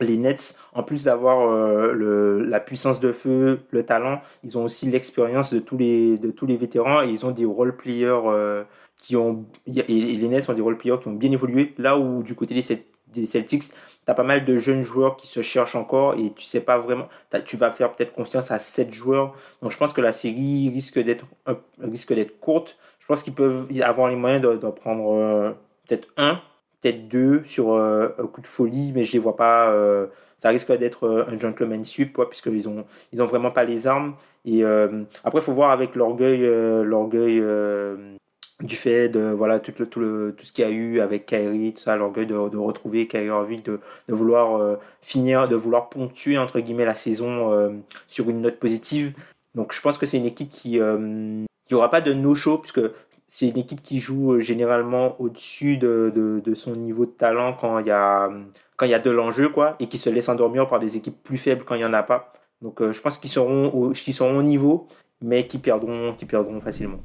Speaker 3: les Nets, en plus d'avoir euh, la puissance de feu, le talent, ils ont aussi l'expérience de tous les de tous les vétérans et ils ont des role players euh, qui ont et les Nets ont des role players qui ont bien évolué là où du côté des, Celtics T'as pas mal de jeunes joueurs qui se cherchent encore et tu sais pas vraiment. Tu vas faire peut-être confiance à 7 joueurs. Donc je pense que la série risque d'être risque d'être courte. Je pense qu'ils peuvent avoir les moyens d'en de, de prendre euh, peut-être un, peut-être deux sur euh, un coup de folie, mais je les vois pas. Euh, ça risque d'être euh, un gentleman sweep, quoi, puisqu'ils ont ils ont vraiment pas les armes. Et après, faut voir avec l'orgueil l'orgueil du fait de voilà tout le, tout le tout ce qu'il y a eu avec Kyrie tout ça l'orgueil de, retrouver Kyrie Irving de, de vouloir euh, finir de vouloir ponctuer entre guillemets la saison euh, sur une note positive. Donc je pense que c'est une équipe qui euh, il y aura pas de no show puisque c'est une équipe qui joue généralement au-dessus de, de, de, son niveau de talent quand il y a quand il y a de l'enjeu quoi et qui se laisse endormir par des équipes plus faibles quand il y en a pas. Donc je pense qu'ils seront au, qu'ils seront au niveau mais qui perdront qui perdront facilement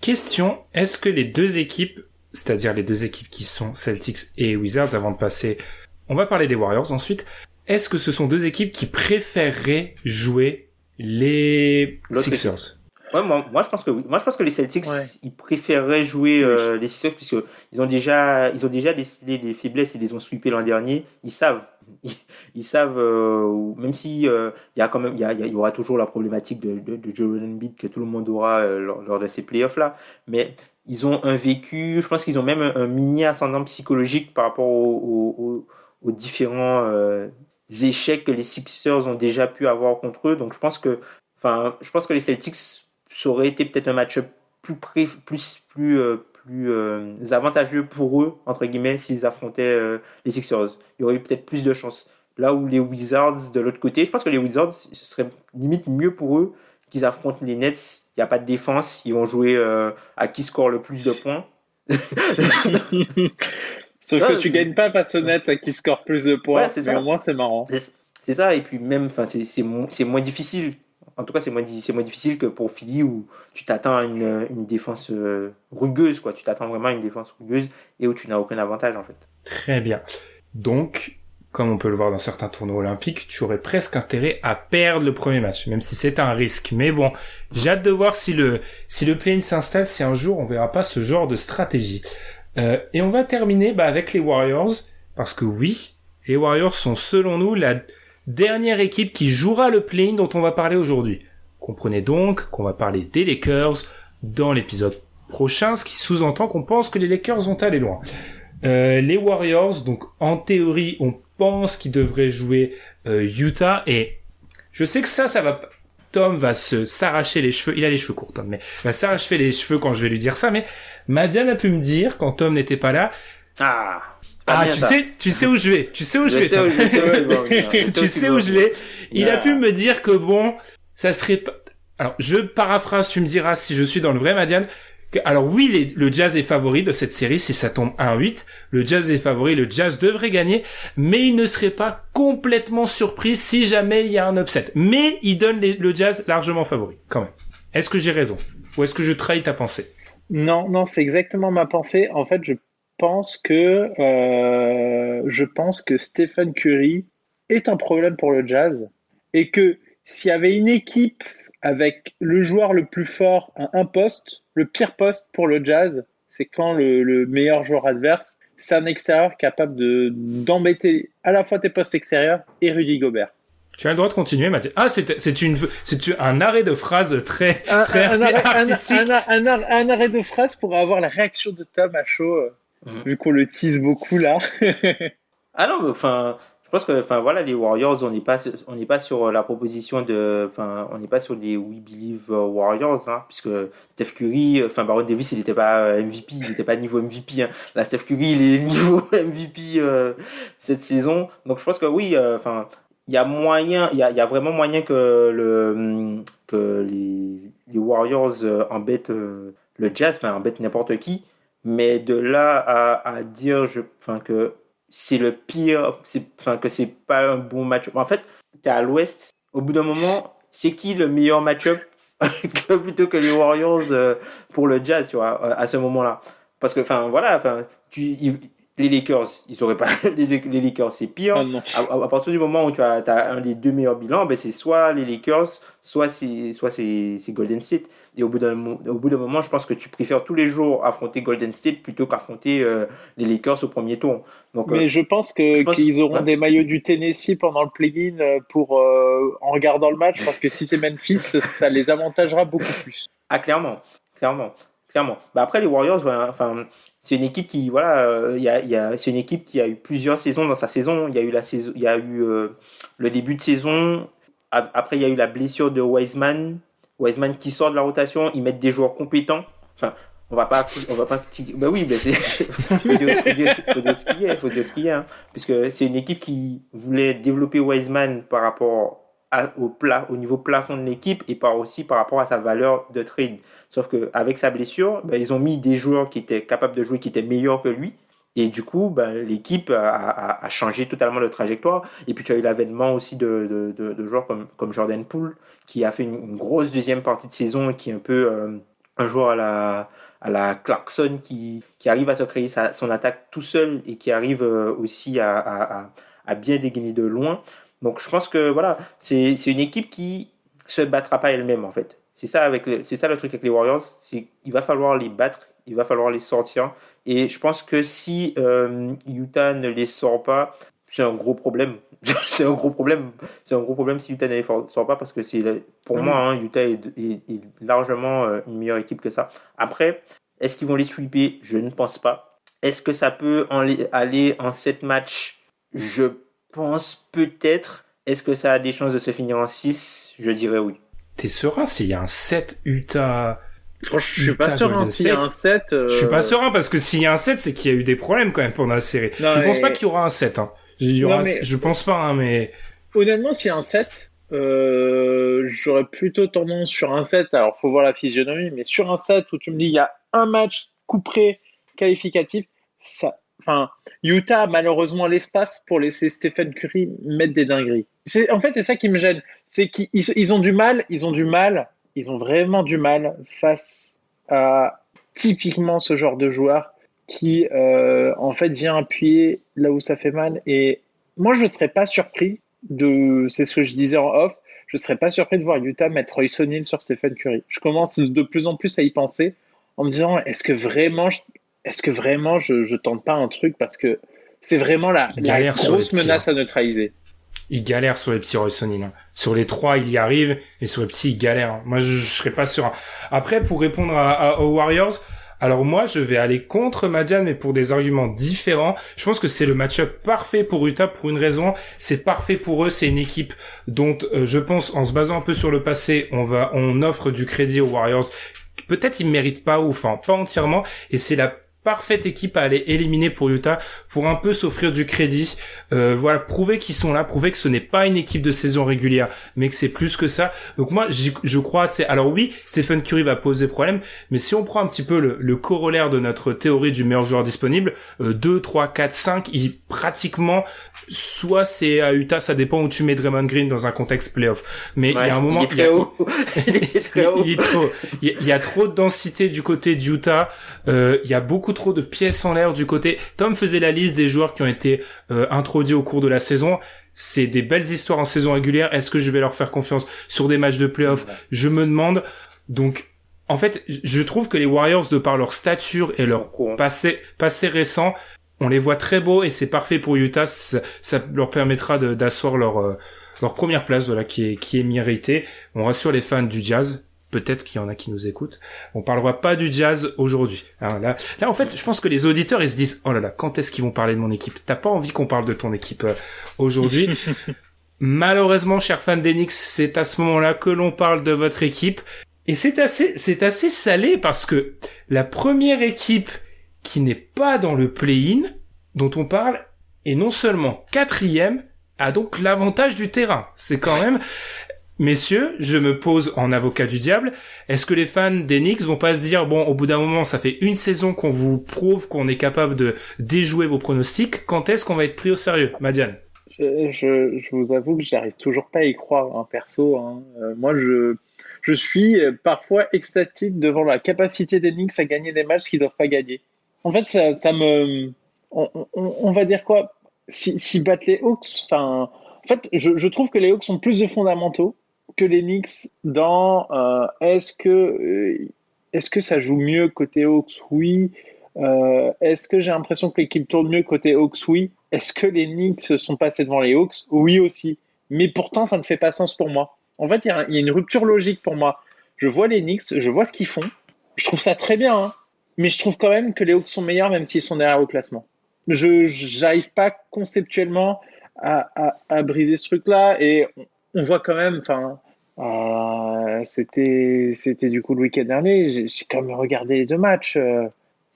Speaker 1: Question, est-ce que les deux équipes, c'est-à-dire les deux équipes qui sont Celtics et Wizards avant de passer, on va parler des Warriors ensuite, est-ce que ce sont deux équipes qui préféreraient jouer les Sixers?
Speaker 3: Ouais, moi, moi, je pense que oui. Moi, je pense que les Celtics, ouais. ils préféreraient jouer euh, oui. les Sixers puisque ils ont déjà, ils ont déjà décidé des faiblesses et les ont sweepés l'an dernier. Ils savent, ils, ils savent, euh, même si euh, il y a quand même, il y, a, y, aura toujours la problématique de, de, de Joel Embiid que tout le monde aura euh, lors, lors, de ces playoffs là, mais ils ont un vécu. Je pense qu'ils ont même un, un, mini ascendant psychologique par rapport aux, aux, aux différents euh, échecs que les Sixers ont déjà pu avoir contre eux. Donc, je pense que, enfin, je pense que les Celtics ça aurait été peut-être un match plus pré, plus plus euh, plus euh, avantageux pour eux entre guillemets s'ils affrontaient euh, les Sixers. Il y aurait eu peut-être plus de chances. Là où les Wizards de l'autre côté, je pense que les Wizards ce serait limite mieux pour eux qu'ils affrontent les Nets. Il n'y a pas de défense, ils vont jouer à qui score le plus de points.
Speaker 2: Sauf non, que tu gagnes pas face aux Nets à qui score plus de points. Ouais, mais au moins c'est marrant.
Speaker 3: C'est ça et puis même enfin c'est moins difficile en tout cas, c'est moins, difficile que pour Philly où tu t'attends à une, défense euh, rugueuse, quoi. Tu t'attends vraiment à une défense rugueuse et où tu n'as aucun avantage, en fait.
Speaker 1: Très bien. Donc, comme on peut le voir dans certains tournois olympiques, tu aurais presque intérêt à perdre le premier match, même si c'est un risque. Mais bon, j'ai hâte de voir si le, si le s'installe, si un jour on verra pas ce genre de stratégie. Euh, et on va terminer bah, avec les Warriors, parce que oui, les Warriors sont selon nous la dernière équipe qui jouera le play-in dont on va parler aujourd'hui. Comprenez donc qu'on va parler des Lakers dans l'épisode prochain, ce qui sous-entend qu'on pense que les Lakers vont aller loin. Euh, les Warriors, donc en théorie, on pense qu'ils devraient jouer euh, Utah et je sais que ça, ça va. Tom va se s'arracher les cheveux. Il a les cheveux courts, Tom, mais va s'arracher les cheveux quand je vais lui dire ça. Mais Madiane a pu me dire quand Tom n'était pas là.
Speaker 3: Ah.
Speaker 1: Ah, tu sais, tu sais où je vais. Tu sais où je, vais. Tu sais où je vais. Il a pu me dire que bon, ça serait pas. Alors, je paraphrase. Tu me diras si je suis dans le vrai, Madiane alors oui, le Jazz est favori de cette série si ça tombe 1-8. Le Jazz est favori, le Jazz devrait gagner, mais il ne serait pas complètement surpris si jamais il y a un upset. Mais il donne le Jazz largement favori, quand même. Est-ce que j'ai raison? Ou est-ce que je trahis ta pensée?
Speaker 2: Non, non, c'est exactement ma pensée. En fait, je pense que euh, je pense que Stephen Curry est un problème pour le Jazz et que s'il y avait une équipe avec le joueur le plus fort à un poste, le pire poste pour le Jazz, c'est quand le, meilleur joueur adverse, c'est un extérieur capable de d'embêter à la fois tes postes extérieurs et Rudy Gobert.
Speaker 1: Tu as le droit de continuer, Mathieu. Ah, c'est c'est une c'est un arrêt de phrase très
Speaker 2: un,
Speaker 1: très
Speaker 2: un, arrêt, un, arrêt de phrase pour avoir la réaction de Tom à chaud, euh, mhm. vu qu'on le tease beaucoup là.
Speaker 3: ah non, mais enfin, je pense que, enfin voilà, les Warriors, on n'est pas, on n'est pas sur la proposition de, enfin, on n'est pas sur des We Believe Warriors, hein, puisque Steph Curry, enfin Baron Davis, il n'était pas MVP, il n'était pas niveau MVP. Hein. Là, Steph Curry, il est niveau MVP euh, cette saison. Donc je pense que oui, euh, enfin, il y a moyen, il y a, y a, vraiment moyen que le, que les, les Warriors euh, embêtent le Jazz, enfin embêtent n'importe qui. Mais de là à, à dire, je, enfin que c'est le pire, enfin que c'est pas un bon match. En fait, tu es à l'ouest, au bout d'un moment, c'est qui le meilleur match-up plutôt que les Warriors euh, pour le Jazz, tu vois, à ce moment-là? Parce que, enfin, voilà, enfin, tu, les Lakers, ils auraient pas les, les Lakers, c'est pire. Ah, à, partir du moment où tu as, as, un des deux meilleurs bilans, ben c'est soit les Lakers, soit c'est soit c'est Golden State. Et au bout d'un moment, je pense que tu préfères tous les jours affronter Golden State plutôt qu'affronter euh, les Lakers au premier tour.
Speaker 2: Donc, Mais euh, je pense qu'ils auront des maillots du Tennessee pendant le play-in euh, en regardant le match, parce que si c'est Memphis, ça les avantagera beaucoup plus.
Speaker 3: Ah clairement, clairement, clairement. Bah après les Warriors, enfin c'est une équipe qui voilà euh, il y a, y a c'est une équipe qui a eu plusieurs saisons dans sa saison il y a eu la saison il y a eu euh, le début de saison après il y a eu la blessure de Wiseman Wiseman qui sort de la rotation ils mettent des joueurs compétents enfin on va pas on va pas bah oui mais c'est faut dire, ce qu'il y a faut dire ce qu'il y a hein. puisque c'est une équipe qui voulait développer Wiseman par rapport au plat au niveau plafond de l'équipe et par aussi par rapport à sa valeur de trade Sauf qu'avec sa blessure, ben, ils ont mis des joueurs qui étaient capables de jouer, qui étaient meilleurs que lui. Et du coup, ben, l'équipe a, changé totalement de trajectoire. Et puis tu as eu l'avènement aussi de, joueurs comme, comme Jordan Poole, qui a fait une, grosse deuxième partie de saison et qui est un peu euh, un joueur à la, à la Clarkson qui, qui arrive à se créer son attaque tout seul et qui arrive euh, aussi à, à, bien dégainer de loin. Donc je pense que voilà, c'est une équipe qui se battra pas elle-même en fait. C'est ça, ça le truc avec les Warriors, c'est il va falloir les battre, il va falloir les sortir. Et je pense que si euh, Utah ne les sort pas, c'est un gros problème. c'est un gros problème. C'est un gros problème si Utah ne les sort pas parce que c'est pour moi, hein, Utah est, largement euh, une meilleure équipe que ça. Après, est-ce qu'ils vont les sweeper? Je ne pense pas. Est-ce que ça peut en aller en 7 matchs? Je pense peut-être. Est-ce que ça a des chances de se finir en 6 Je dirais oui.
Speaker 1: T'es serein s'il y a un 7 Utah
Speaker 2: Franchement, je suis pas serein s'il y a un 7.
Speaker 1: Je suis pas serein parce que s'il y a un 7, c'est qu'il y a eu des problèmes quand même pendant la série. je pense pas qu'il y aura un 7. Hein. Je pense pas, hein, mais...
Speaker 2: Honnêtement, s'il y a un 7, euh, j'aurais plutôt tendance sur un 7. Alors, faut voir la physionomie, mais sur un 7 où tu me dis il y a un match couperé qualificatif, ça, enfin, Utah a malheureusement l'espace pour laisser Stephen Curry mettre des dingueries. En fait, c'est ça qui me gêne. C'est qu'ils ils ont du mal, ils ont du mal, ils ont vraiment du mal face à typiquement ce genre de joueur qui, euh, en fait, vient appuyer là où ça fait mal. Et moi, je ne serais pas surpris de, c'est ce que je disais en off, je ne serais pas surpris de voir Utah mettre Royce O'Neal sur Stephen Curry. Je commence de plus en plus à y penser en me disant, est-ce que vraiment, est-ce que vraiment je, je tente pas un truc parce que c'est vraiment la, la grosse menace à neutraliser.
Speaker 1: Il galère sur les petits Royce hein. Sur les trois, il y arrive, et sur les petits, il galère. Moi, je, je serais pas sûr. Après, pour répondre à, aux Warriors, Alors moi, je vais aller contre Madiane, mais pour des arguments différents. Je pense que c'est le match-up parfait pour Utah pour une raison. C'est parfait pour eux. C'est une équipe dont euh, je pense, en se basant un peu sur le passé, on va, on offre du crédit aux Warriors. Peut-être ils méritent pas, ou enfin pas entièrement. Et c'est la parfaite équipe à aller éliminer pour Utah pour un peu s'offrir du crédit. Euh, voilà, prouver qu'ils sont là, prouver que ce n'est pas une équipe de saison régulière, mais que c'est plus que ça. Donc moi, je crois, c'est alors oui, Stephen Curry va poser problème, mais si on prend un petit peu le, corollaire de notre théorie du meilleur joueur disponible, 2, 3, 4, 5, il pratiquement soit c'est à Utah, ça dépend où tu mets Draymond Green dans un contexte playoff. Mais il y a un moment,
Speaker 3: il, est haut. il est très haut.
Speaker 1: Il, est trop, il, y a trop de densité du côté d'Utah. Euh, il y a beaucoup trop de pièces en l'air du côté. Tom faisait la liste des joueurs qui ont été euh, introduits au cours de la saison. C'est des belles histoires en saison régulière. Est-ce que je vais leur faire confiance sur des matchs de playoff? Je me demande. Donc, en fait, je trouve que les Warriors, de par leur stature et leur passé, passé récent, on les voit très beaux et c'est parfait pour Utah. Ça, leur permettra d'asseoir leur euh, leur première place, voilà, qui est qui est méritée. On rassure les fans du jazz. Peut-être qu'il y en a qui nous écoutent. On parlera pas du jazz aujourd'hui. Hein, là, là, en fait, je pense que les auditeurs, ils se disent, oh là là, quand est-ce qu'ils vont parler de mon équipe? T'as pas envie qu'on parle de ton équipe euh, aujourd'hui? Malheureusement, chers fans d'Enix, c'est à ce moment-là que l'on parle de votre équipe. Et c'est assez, c'est assez salé parce que la première équipe qui n'est pas dans le play-in dont on parle est non seulement quatrième, a donc l'avantage du terrain. C'est quand même... Messieurs, je me pose en avocat du diable. Est-ce que les fans Knicks vont pas se dire bon, au bout d'un moment, ça fait une saison qu'on vous prouve qu'on est capable de déjouer vos pronostics. Quand est-ce qu'on va être pris au sérieux, Madiane?
Speaker 2: Je, je, vous avoue que j'arrive toujours pas à y croire, hein, perso. Hein. Euh, moi, je je suis parfois extatique devant la capacité Knicks à gagner des matchs qu'ils doivent pas gagner. En fait, ça, me. On, va dire quoi? Si, si battent les Hawks, enfin. En fait, je, trouve que les Hawks sont plus de fondamentaux que les Knicks dans euh, est-ce que euh, est-ce que ça joue mieux côté Hawks? Oui. Euh, est-ce que j'ai l'impression que l'équipe tourne mieux côté Hawks? Oui. Est-ce que les Knicks sont passés devant les Hawks? Oui aussi. Mais pourtant, ça ne fait pas sens pour moi. En fait, il y, a une rupture logique pour moi. Je vois les Knicks, je vois ce qu'ils font. Je trouve ça très bien. Hein. Mais je trouve quand même que les Hawks sont meilleurs, même s'ils sont derrière au classement. Je n'arrive pas conceptuellement à, à, à briser ce truc-là. Et on, voit quand même, enfin, euh, c'était c'était du coup le week-end dernier. J'ai quand même regardé les deux matchs. Euh,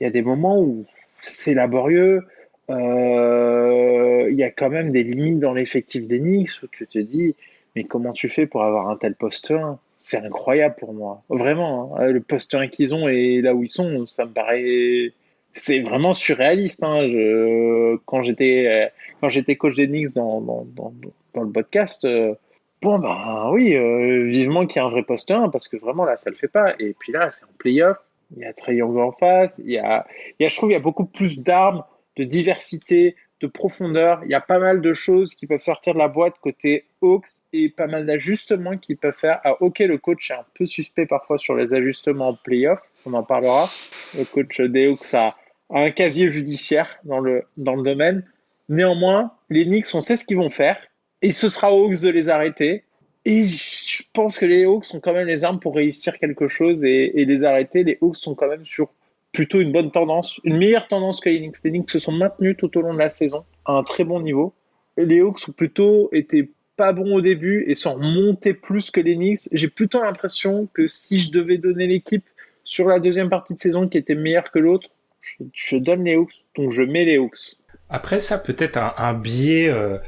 Speaker 2: il y a des moments où c'est laborieux. Euh, il y a quand même des limites dans l'effectif d'Enix où tu te dis, mais comment tu fais pour avoir un tel poste 1 c'est incroyable pour moi. Vraiment, hein. le poste 1 qu'ils ont et là où ils sont, ça me paraît. C'est vraiment surréaliste. Hein. Quand j'étais quand j'étais coach d'Enix dans, dans, dans, dans, le podcast, bon ben oui, euh, vivement qu'il y ait un vrai poste 1 parce que vraiment là ça le fait pas. Et puis là c'est en playoff, il y a Trey Young en face, il y a, il y a je trouve il y a beaucoup plus d'armes, de diversité, de profondeur. Il y a pas mal de choses qui peuvent sortir de la boîte côté Hawks et pas mal d'ajustements qu'ils peuvent faire. Ah, ok, le coach est un peu suspect parfois sur les ajustements en playoff, on en parlera. Le coach des Hawks a un casier judiciaire dans le, dans le domaine. Néanmoins, les Knicks, on sait ce qu'ils vont faire et ce sera aux Hawks de les arrêter. Et je pense que les Hawks ont quand même les armes pour réussir quelque chose et, et les arrêter. Les Hawks sont quand même sur plutôt une bonne tendance, une meilleure tendance que les Knicks. Les Knicks se sont maintenus tout au long de la saison à un très bon niveau. les Hawks ont plutôt été pas bons au début et sont montés plus que les Knicks. J'ai plutôt l'impression que si je devais donner l'équipe sur la deuxième partie de saison qui était meilleure que l'autre, je, donne les Hawks, donc je mets les Hawks.
Speaker 1: Après ça, peut-être un, biais... Euh,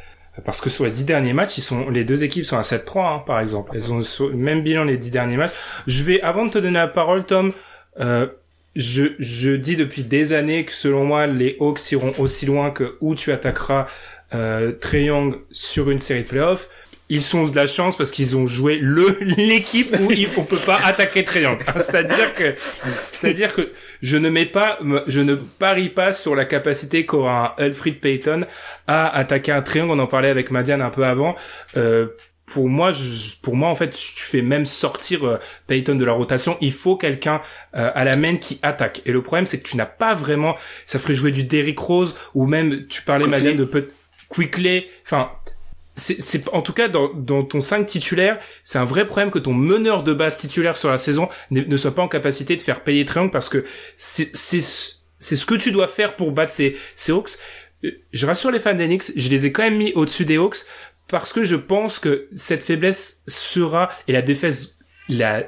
Speaker 1: parce que sur les dix derniers matchs, ils sont, les deux équipes sont à 7-3, hein, par exemple. Elles ont le même bilan les dix derniers matchs. Je vais, avant de te donner la parole, Tom, euh, je, je dis depuis des années que selon moi, les Hawks iront aussi loin que où tu attaqueras euh, Trey Young sur une série de playoffs. Ils sont de la chance parce qu'ils ont joué le l'équipe où il, on peut pas attaquer Young. C'est-à-dire que c'est-à-dire que je ne mets pas je ne parie pas sur la capacité qu'aura Alfred Payton à attaquer un triangle. On en parlait avec Madiane un peu avant. Euh, pour moi, je, pour moi en fait, tu fais même sortir euh, Payton de la rotation. Il faut quelqu'un euh, à la main qui attaque. Et le problème, c'est que tu n'as pas vraiment. Ça ferait jouer du Derrick Rose ou même tu parlais Madiane de peut Quickly. Enfin, c'est en tout cas dans, dans ton 5 titulaire, c'est un vrai problème que ton meneur de base titulaire sur la saison ne, soit pas en capacité de faire payer Triangle parce que c'est c'est ce que tu dois faire pour battre ces ces Hawks. Euh, je rassure les fans d'Enix, je les ai quand même mis au-dessus des Hawks parce que je pense que cette faiblesse sera et la défense la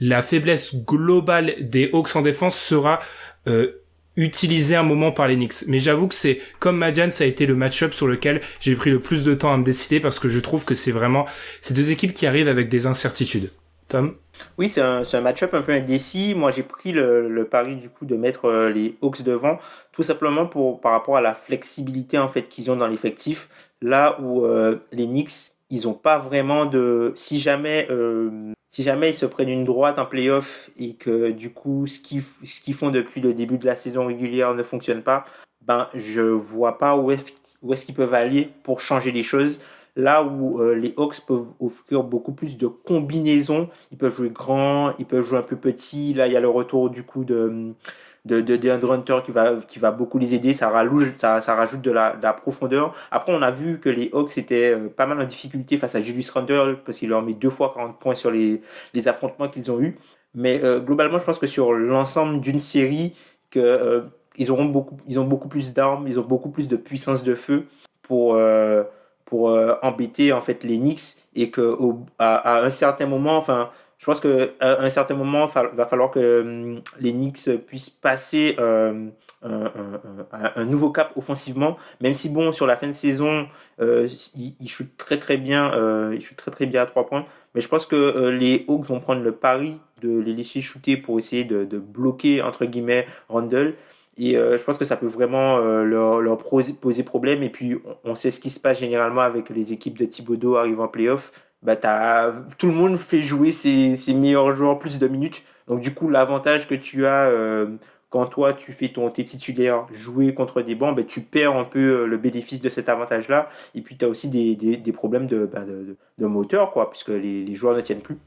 Speaker 1: la faiblesse globale des Hawks en défense sera euh, utilisé un moment par les Knicks. Mais j'avoue que c'est comme Madian, ça a été le match-up sur lequel j'ai pris le plus de temps à me décider parce que je trouve que c'est vraiment ces deux équipes qui arrivent avec des incertitudes. Tom?
Speaker 3: Oui, c'est un, un match-up un peu indécis. Moi, j'ai pris le, pari du coup de mettre euh, les Hawks devant, tout simplement pour par rapport à la flexibilité en fait qu'ils ont dans l'effectif. Là où euh, les Knicks, ils ont pas vraiment de. Si jamais euh, si jamais ils se prennent une droite en playoff et que du coup ce qu'ils font depuis le début de la saison régulière ne fonctionne pas, ben je vois pas où est-ce qu'ils peuvent aller pour changer les choses. Là où euh, les Hawks peuvent offrir beaucoup plus de combinaisons, ils peuvent jouer grand, ils peuvent jouer un peu petit. Là, il y a le retour du coup de de, de DeAndre Hunter qui va, qui va beaucoup les aider. Ça rajoute, ça, ça rajoute de la, de profondeur. Après, on a vu que les Hawks étaient euh, pas mal en difficulté face à Julius Randle parce qu'il leur met deux fois 40 points sur les, les affrontements qu'ils ont eus. Mais euh, globalement, je pense que sur l'ensemble d'une série, que euh, ils auront beaucoup, ils ont beaucoup plus d'armes, ils ont beaucoup plus de puissance de feu pour pour embêter en fait les Knicks et que au, à, à, un certain moment, enfin je pense qu'à un certain moment, il va falloir que hum, les Knicks puissent passer euh, un, nouveau cap offensivement, même si bon sur la fin de saison, euh, ils, ils très très bien, euh, très très bien à trois points. Mais je pense que euh, les Hawks vont prendre le pari de les laisser shooter pour essayer de, bloquer entre guillemets Randall. Et je pense que ça peut vraiment leur, leur, poser problème. Et puis, on, sait ce qui se passe généralement avec les équipes de Thibodeau arrivant en playoff bah, tout le monde fait jouer ses, meilleurs joueurs plus de minutes. Donc du coup, l'avantage que tu as euh, quand toi tu fais ton tes titulaires jouer contre des bancs, bah, tu perds un peu euh, le bénéfice de cet avantage-là. Et puis tu as aussi des, problèmes de, bah, de, de, moteur, quoi, puisque les joueurs ne tiennent plus.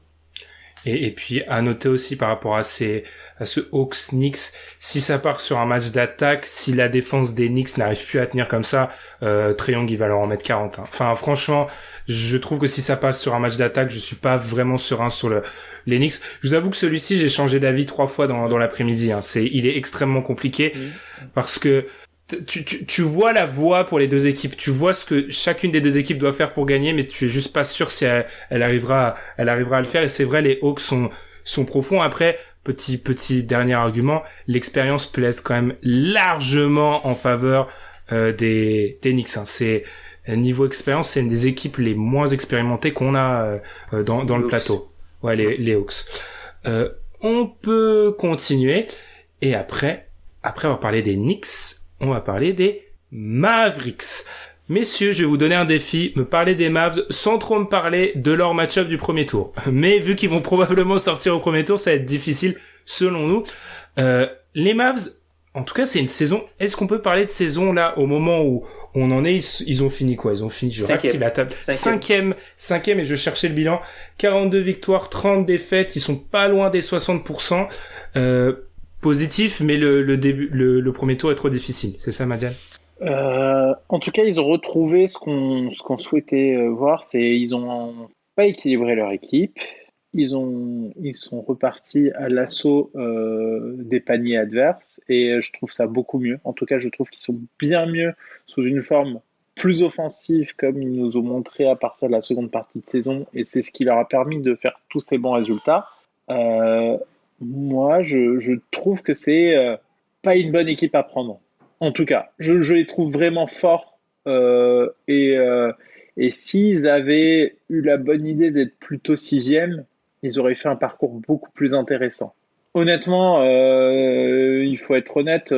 Speaker 1: Et, et, puis à noter aussi par rapport à ces à ce Hawks Knicks, si ça part sur un match d'attaque, si la défense des Knicks n'arrive plus à tenir comme ça, euh, Triangle il va leur en mettre 40. Hein. Enfin franchement, je trouve que si ça passe sur un match d'attaque, je suis pas vraiment serein sur le les Knicks. Je vous avoue que celui-ci j'ai changé d'avis trois fois dans, dans l'après-midi. Hein. C'est il est extrêmement compliqué parce que tu, tu, tu, vois la voie pour les deux équipes, tu vois ce que chacune des deux équipes doit faire pour gagner, mais tu es juste pas sûr si elle, elle arrivera, elle arrivera à le faire. Et c'est vrai, les Hawks sont sont profonds. Après, petit petit dernier argument, l'expérience plaise quand même largement en faveur euh, des des Knicks. Hein. C'est niveau expérience, c'est une des équipes les moins expérimentées qu'on a euh, dans dans le plateau. Ouais, les les Hawks. Euh, on peut continuer et après après avoir parlé des Knicks, on va parler des Mavericks. Messieurs, je vais vous donner un défi, me parler des Mavs sans trop me parler de leur match-up du premier tour. Mais vu qu'ils vont probablement sortir au premier tour, ça va être difficile selon nous. Euh, les Mavs, en tout cas, c'est une saison. Est-ce qu'on peut parler de saison là au moment où on en est? Ils, ont fini quoi? Ils ont fini. Je cinquième. la table. Cinquième. cinquième, et je cherchais le bilan. 42 victoires, 30 défaites. Ils sont pas loin des 60%. Euh, positif, mais le, début, le, premier tour est trop difficile. C'est ça, Madiane?
Speaker 2: Euh, En tout cas, ils ont retrouvé ce qu'on souhaitait euh, voir. C'est ils ont pas équilibré leur équipe. Ils ont ils sont repartis à l'assaut euh, des paniers adverses et je trouve ça beaucoup mieux. En tout cas, je trouve qu'ils sont bien mieux sous une forme plus offensive comme ils nous ont montré à partir de la seconde partie de saison et c'est ce qui leur a permis de faire tous ces bons résultats. Moi, je, trouve que c'est euh, pas une bonne équipe à prendre. En tout cas, je, les trouve vraiment forts. Euh, et euh, et s'ils avaient eu la bonne idée d'être plutôt sixième, ils auraient fait un parcours beaucoup plus intéressant. Honnêtement, euh, il faut être honnête,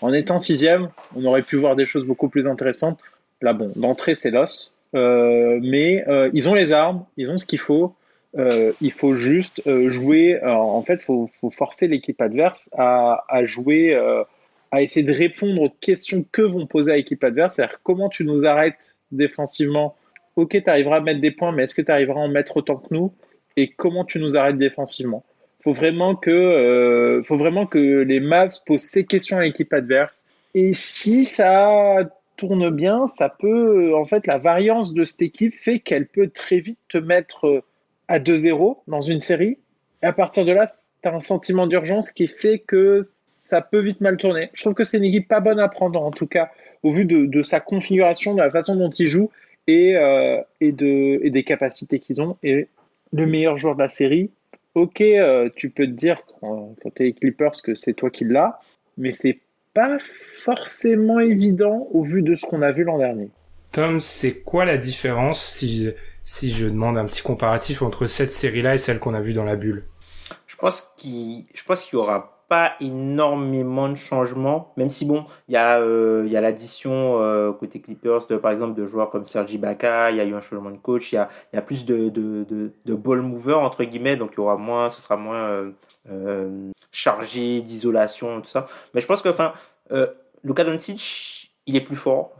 Speaker 2: en étant sixième, on aurait pu voir des choses beaucoup plus intéressantes. Là, bon, d'entrée, c'est l'os. Mais ils ont les armes, ils ont ce qu'il faut. Euh, il faut juste euh, jouer. en fait, faut, faut, forcer l'équipe adverse à, à jouer, euh, à essayer de répondre aux questions que vont poser à l'équipe adverse. C'est-à-dire comment tu nous arrêtes défensivement? Ok, tu arriveras à mettre des points, mais est-ce que tu arriveras à en mettre autant que nous? Et comment tu nous arrêtes défensivement? Faut vraiment que, faut vraiment que les Mavs posent ces questions à l'équipe adverse. Et si ça tourne bien, ça peut, en fait, la variance de cette équipe fait qu'elle peut très vite te mettre à 2-0 dans une série. Et à partir de là, tu as un sentiment d'urgence qui fait que ça peut vite mal tourner. Je trouve que c'est une équipe pas bonne à prendre, en tout cas, au vu de, sa configuration, de la façon dont ils jouent et, euh, et, de, et des capacités qu'ils ont. Et le meilleur joueur de la série, ok, euh, tu peux te dire quand, tu es les Clippers que c'est toi qui l'as, mais c'est pas forcément évident au vu de ce qu'on a vu l'an dernier.
Speaker 1: Tom, c'est quoi la différence si si je demande un petit comparatif entre cette série-là et celle qu'on a vue dans la bulle
Speaker 3: Je pense qu'il, je y aura pas énormément de changements, même si bon, il y a, euh, l'addition euh, côté Clippers de par exemple de joueurs comme Sergi Ibaka, il y a eu un changement de coach, il y a, plus de, de, de, de ball mover entre guillemets, donc il y aura moins, ce sera moins euh, chargé d'isolation tout ça. Mais je pense que enfin, Luka Doncic, il est plus fort.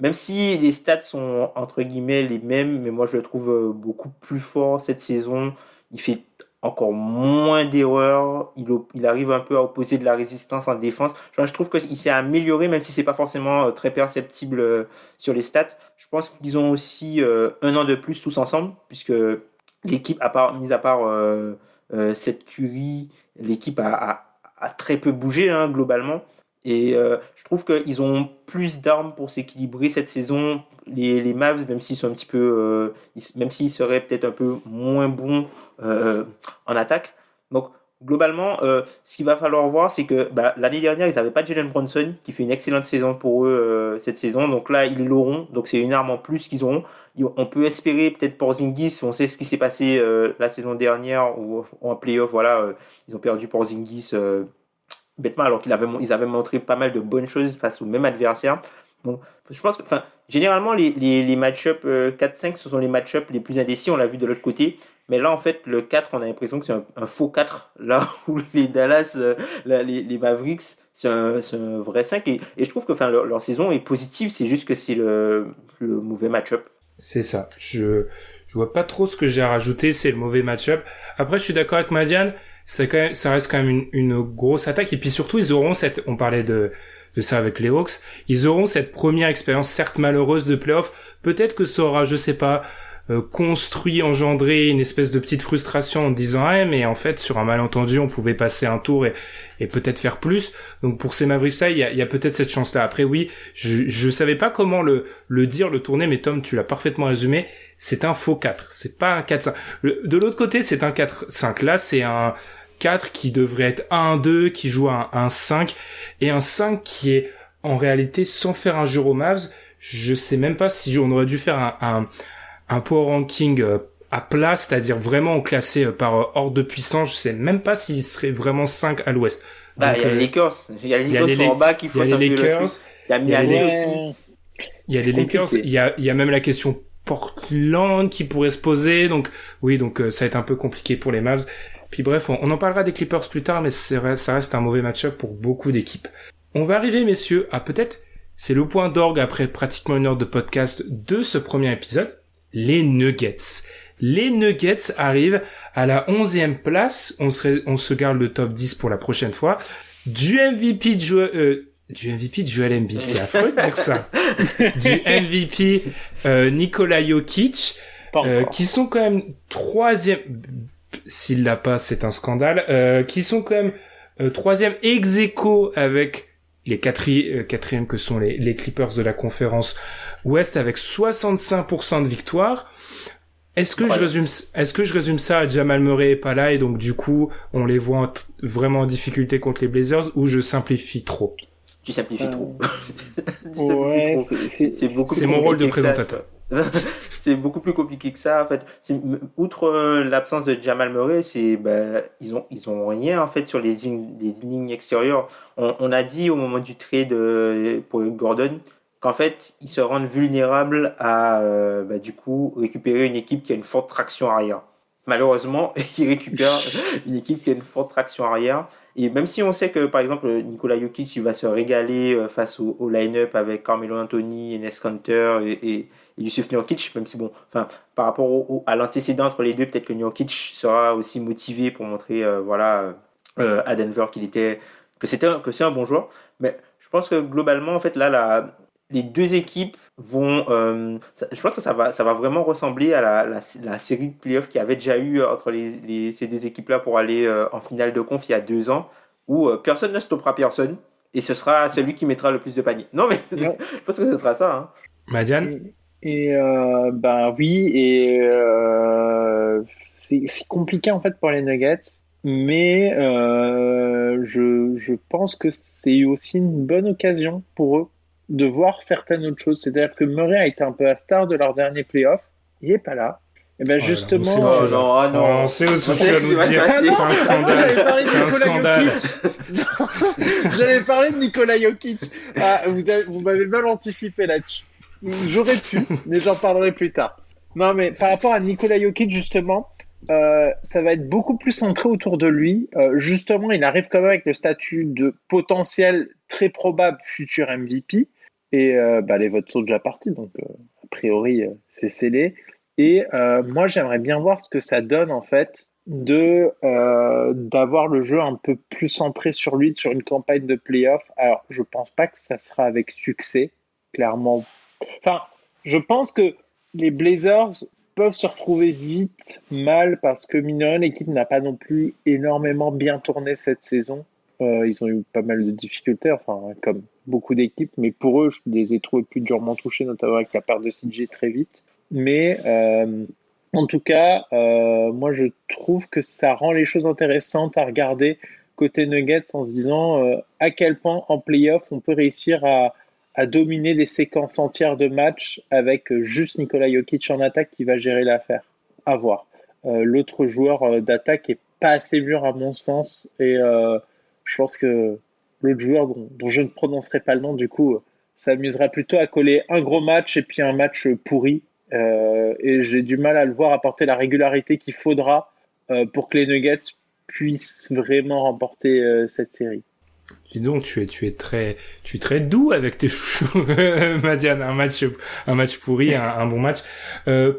Speaker 3: Même si les stats sont entre guillemets les mêmes, mais moi je le trouve beaucoup plus fort cette saison. Il fait encore moins d'erreurs. Il, arrive un peu à opposer de la résistance en défense. je trouve qu'il s'est amélioré, même si c'est pas forcément euh, très perceptible euh, sur les stats. Je pense qu'ils ont aussi euh, un an de plus tous ensemble, puisque l'équipe, à part, mis à part cette curie, l'équipe a, a, très peu bougé hein, globalement. Et je trouve qu'ils ont plus d'armes pour s'équilibrer cette saison. Les, les Mavs, même s'ils sont un petit peu, même s'ils seraient peut-être un peu moins bons euh, en attaque. Donc globalement, euh, ce qu'il va falloir voir, c'est que bah, l'année dernière, ils n'avaient pas Jalen Bronson, qui fait une excellente saison pour eux euh, cette saison. Donc là, ils l'auront. Donc c'est une arme en plus qu'ils auront. On peut espérer peut-être pour Zingis. On sait ce qui s'est passé la saison dernière ou en playoff. Voilà, ils ont perdu pour Zingis bêtement, alors qu'ils avaient, avaient montré pas mal de bonnes choses face au même adversaire. Donc, je pense que, enfin, généralement, les, les, les match-up 4-5, ce sont les match-up les plus indécis. On l'a vu de l'autre côté. Mais là, en fait, le 4, on a l'impression que c'est un, faux 4. Là où les Dallas, euh, les, Mavericks, c'est un, vrai 5. Et, je trouve que enfin, leur, saison est positive. C'est juste que c'est le, le mauvais match-up.
Speaker 1: C'est ça. Je, je vois pas trop ce que j'ai à rajouter. C'est le mauvais match-up. Après, je suis d'accord avec Madiane. Ça, quand même, ça reste quand même une, une, grosse attaque. Et puis surtout, ils auront cette, on parlait de, de ça avec les Hawks, ils auront cette première expérience, certes malheureuse de playoff. Peut-être que ça aura, je sais pas, construit, engendré une espèce de petite frustration en disant ah mais en fait sur un malentendu on pouvait passer un tour et, peut-être faire plus. Donc pour ces Mavericks là il y a, peut-être cette chance là. Après oui, je je savais pas comment le dire, le tourner, mais Tom tu l'as parfaitement résumé. C'est un faux 4, c'est pas un 4-5. De l'autre côté c'est un 4-5. Là c'est un 4 qui devrait être 1-2, qui joue un, un 5 et un 5 qui est en réalité sans faire un jeu au Mavs. Je sais même pas si on aurait dû faire un un power ranking euh, à plat, c'est-à-dire vraiment classé euh, par euh, ordre de puissance. Je sais même pas s'il serait vraiment 5 à l'ouest.
Speaker 3: Bah, il y a les Lakers. Il y a les Lakers en bas qui faut
Speaker 1: Il y a les Lakers.
Speaker 3: Il y a Miami aussi.
Speaker 1: Il y a les Lakers. Il y a, il y a même la question Portland qui pourrait se poser. Donc, oui, donc ça va être un peu compliqué pour les Mavs. Puis bref, on, en parlera des Clippers plus tard, mais ça reste un mauvais match-up pour beaucoup d'équipes. On va arriver, messieurs, à peut-être, c'est le point d'orgue après pratiquement une heure de podcast de ce premier épisode les Nuggets. Les Nuggets arrivent à la onzième place. On, serait, on se garde le top 10 pour la prochaine fois. Du MVP de Joel, euh, du MVP de Joel Embiid, c'est affreux de dire ça. du MVP euh, Nikola Jokic, euh, qui sont quand même troisième. S'il l'a pas, c'est un scandale. Euh, qui sont quand même euh, troisième ex avec les quatrièmes, quatrième que sont les, les Clippers de la conférence Ouest avec 65% de victoire. Est-ce que je résume, est-ce que je résume ça à Jamal Murray est pas là et donc du coup on les voit vraiment en difficulté contre les Blazers ou je simplifie trop?
Speaker 3: Tu simplifies trop.
Speaker 2: ouais,
Speaker 1: c'est mon rôle de présentateur.
Speaker 3: c'est beaucoup plus compliqué que ça en fait. Outre euh, l'absence de Jamal Murray, c'est bah, ils ont ils ont rien en fait sur les lignes, les lignes extérieures. On, on, a dit au moment du trade euh, pour Gordon qu'en fait, ils se rendent vulnérables à, euh, bah, du coup, récupérer une équipe qui a une forte traction arrière. Malheureusement, ils récupèrent une équipe qui a une forte traction arrière. Et même si on sait que, par exemple, Nikola Jokic, il va se régaler euh, face au, au line-up avec Carmelo Anthony, Enes Kanter et, et, et, Yusuf Nurkic, même si bon, enfin, par rapport au, à l'antécédent entre les deux, peut-être que Nurkic sera aussi motivé pour montrer, euh, voilà, euh, à Denver qu'il était, que c'était, que c'est un bon joueur. Mais je pense que globalement, en fait, là, la, les deux équipes vont. Euh, je pense que ça va, ça va vraiment ressembler à la, la, série de playoffs qu'il y avait déjà eu entre les, ces deux équipes-là pour aller euh, en finale de conf il y a deux ans, où euh, personne ne stoppera personne et ce sera celui qui mettra le plus de paniers. Non, mais je pense que ce sera ça. Hein.
Speaker 1: Madiane
Speaker 2: Et, bah oui, et c'est compliqué en fait pour les Nuggets. Mais je, je pense que c'est aussi une bonne occasion pour eux de voir certaines autres choses. C'est-à-dire que Murray a été un peu à star de leur dernier playoff. Il n'est pas là. Et ben justement,
Speaker 1: oh, non, oh, non. on sait où tu vas nous dire. C'est un scandale. C'est un scandale.
Speaker 2: J'avais parlé de Nikola Jokic. Ah, vous, vous m'avez mal anticipé là-dessus. J'aurais pu, mais j'en parlerai plus tard. Non, mais par rapport à Nikola Jokic, justement, euh, ça va être beaucoup plus centré autour de lui. Euh, justement, il arrive quand même avec le statut de potentiel très probable futur MVP. Et euh, bah, les votes sont déjà partis, donc euh, a priori, euh, c'est scellé. Et moi, j'aimerais bien voir ce que ça donne, en fait, de d'avoir le jeu un peu plus centré sur lui, sur une campagne de playoff. Alors, je pense pas que ça sera avec succès, clairement. Enfin, je pense que les Blazers peuvent se retrouver vite mal parce que Minon, l'équipe n'a pas non plus énormément bien tourné cette saison. Ils ont eu pas mal de difficultés, enfin, comme beaucoup d'équipes, mais pour eux, je les ai trouvés plus durement touchés, notamment avec la perte de CJ très vite. Mais euh, en tout cas, euh, moi, je trouve que ça rend les choses intéressantes à regarder côté Nuggets en se disant à quel point en playoff on peut réussir à, à, dominer des séquences entières de matchs avec juste Nikola Jokic en attaque qui va gérer l'affaire. À voir. L'autre joueur d'attaque est pas assez mûr à mon sens et je pense que l'autre joueur dont, je ne prononcerai pas le nom, du coup, s'amusera plutôt à coller un gros match et puis un match pourri. Euh, et j'ai du mal à le voir apporter la régularité qu'il faudra euh, pour que les Nuggets puissent vraiment remporter euh, cette série.
Speaker 1: Dis donc, tu es, tu es très, tu es très doux avec tes chouchous, Madiane. Un match, un match pourri, un, bon match.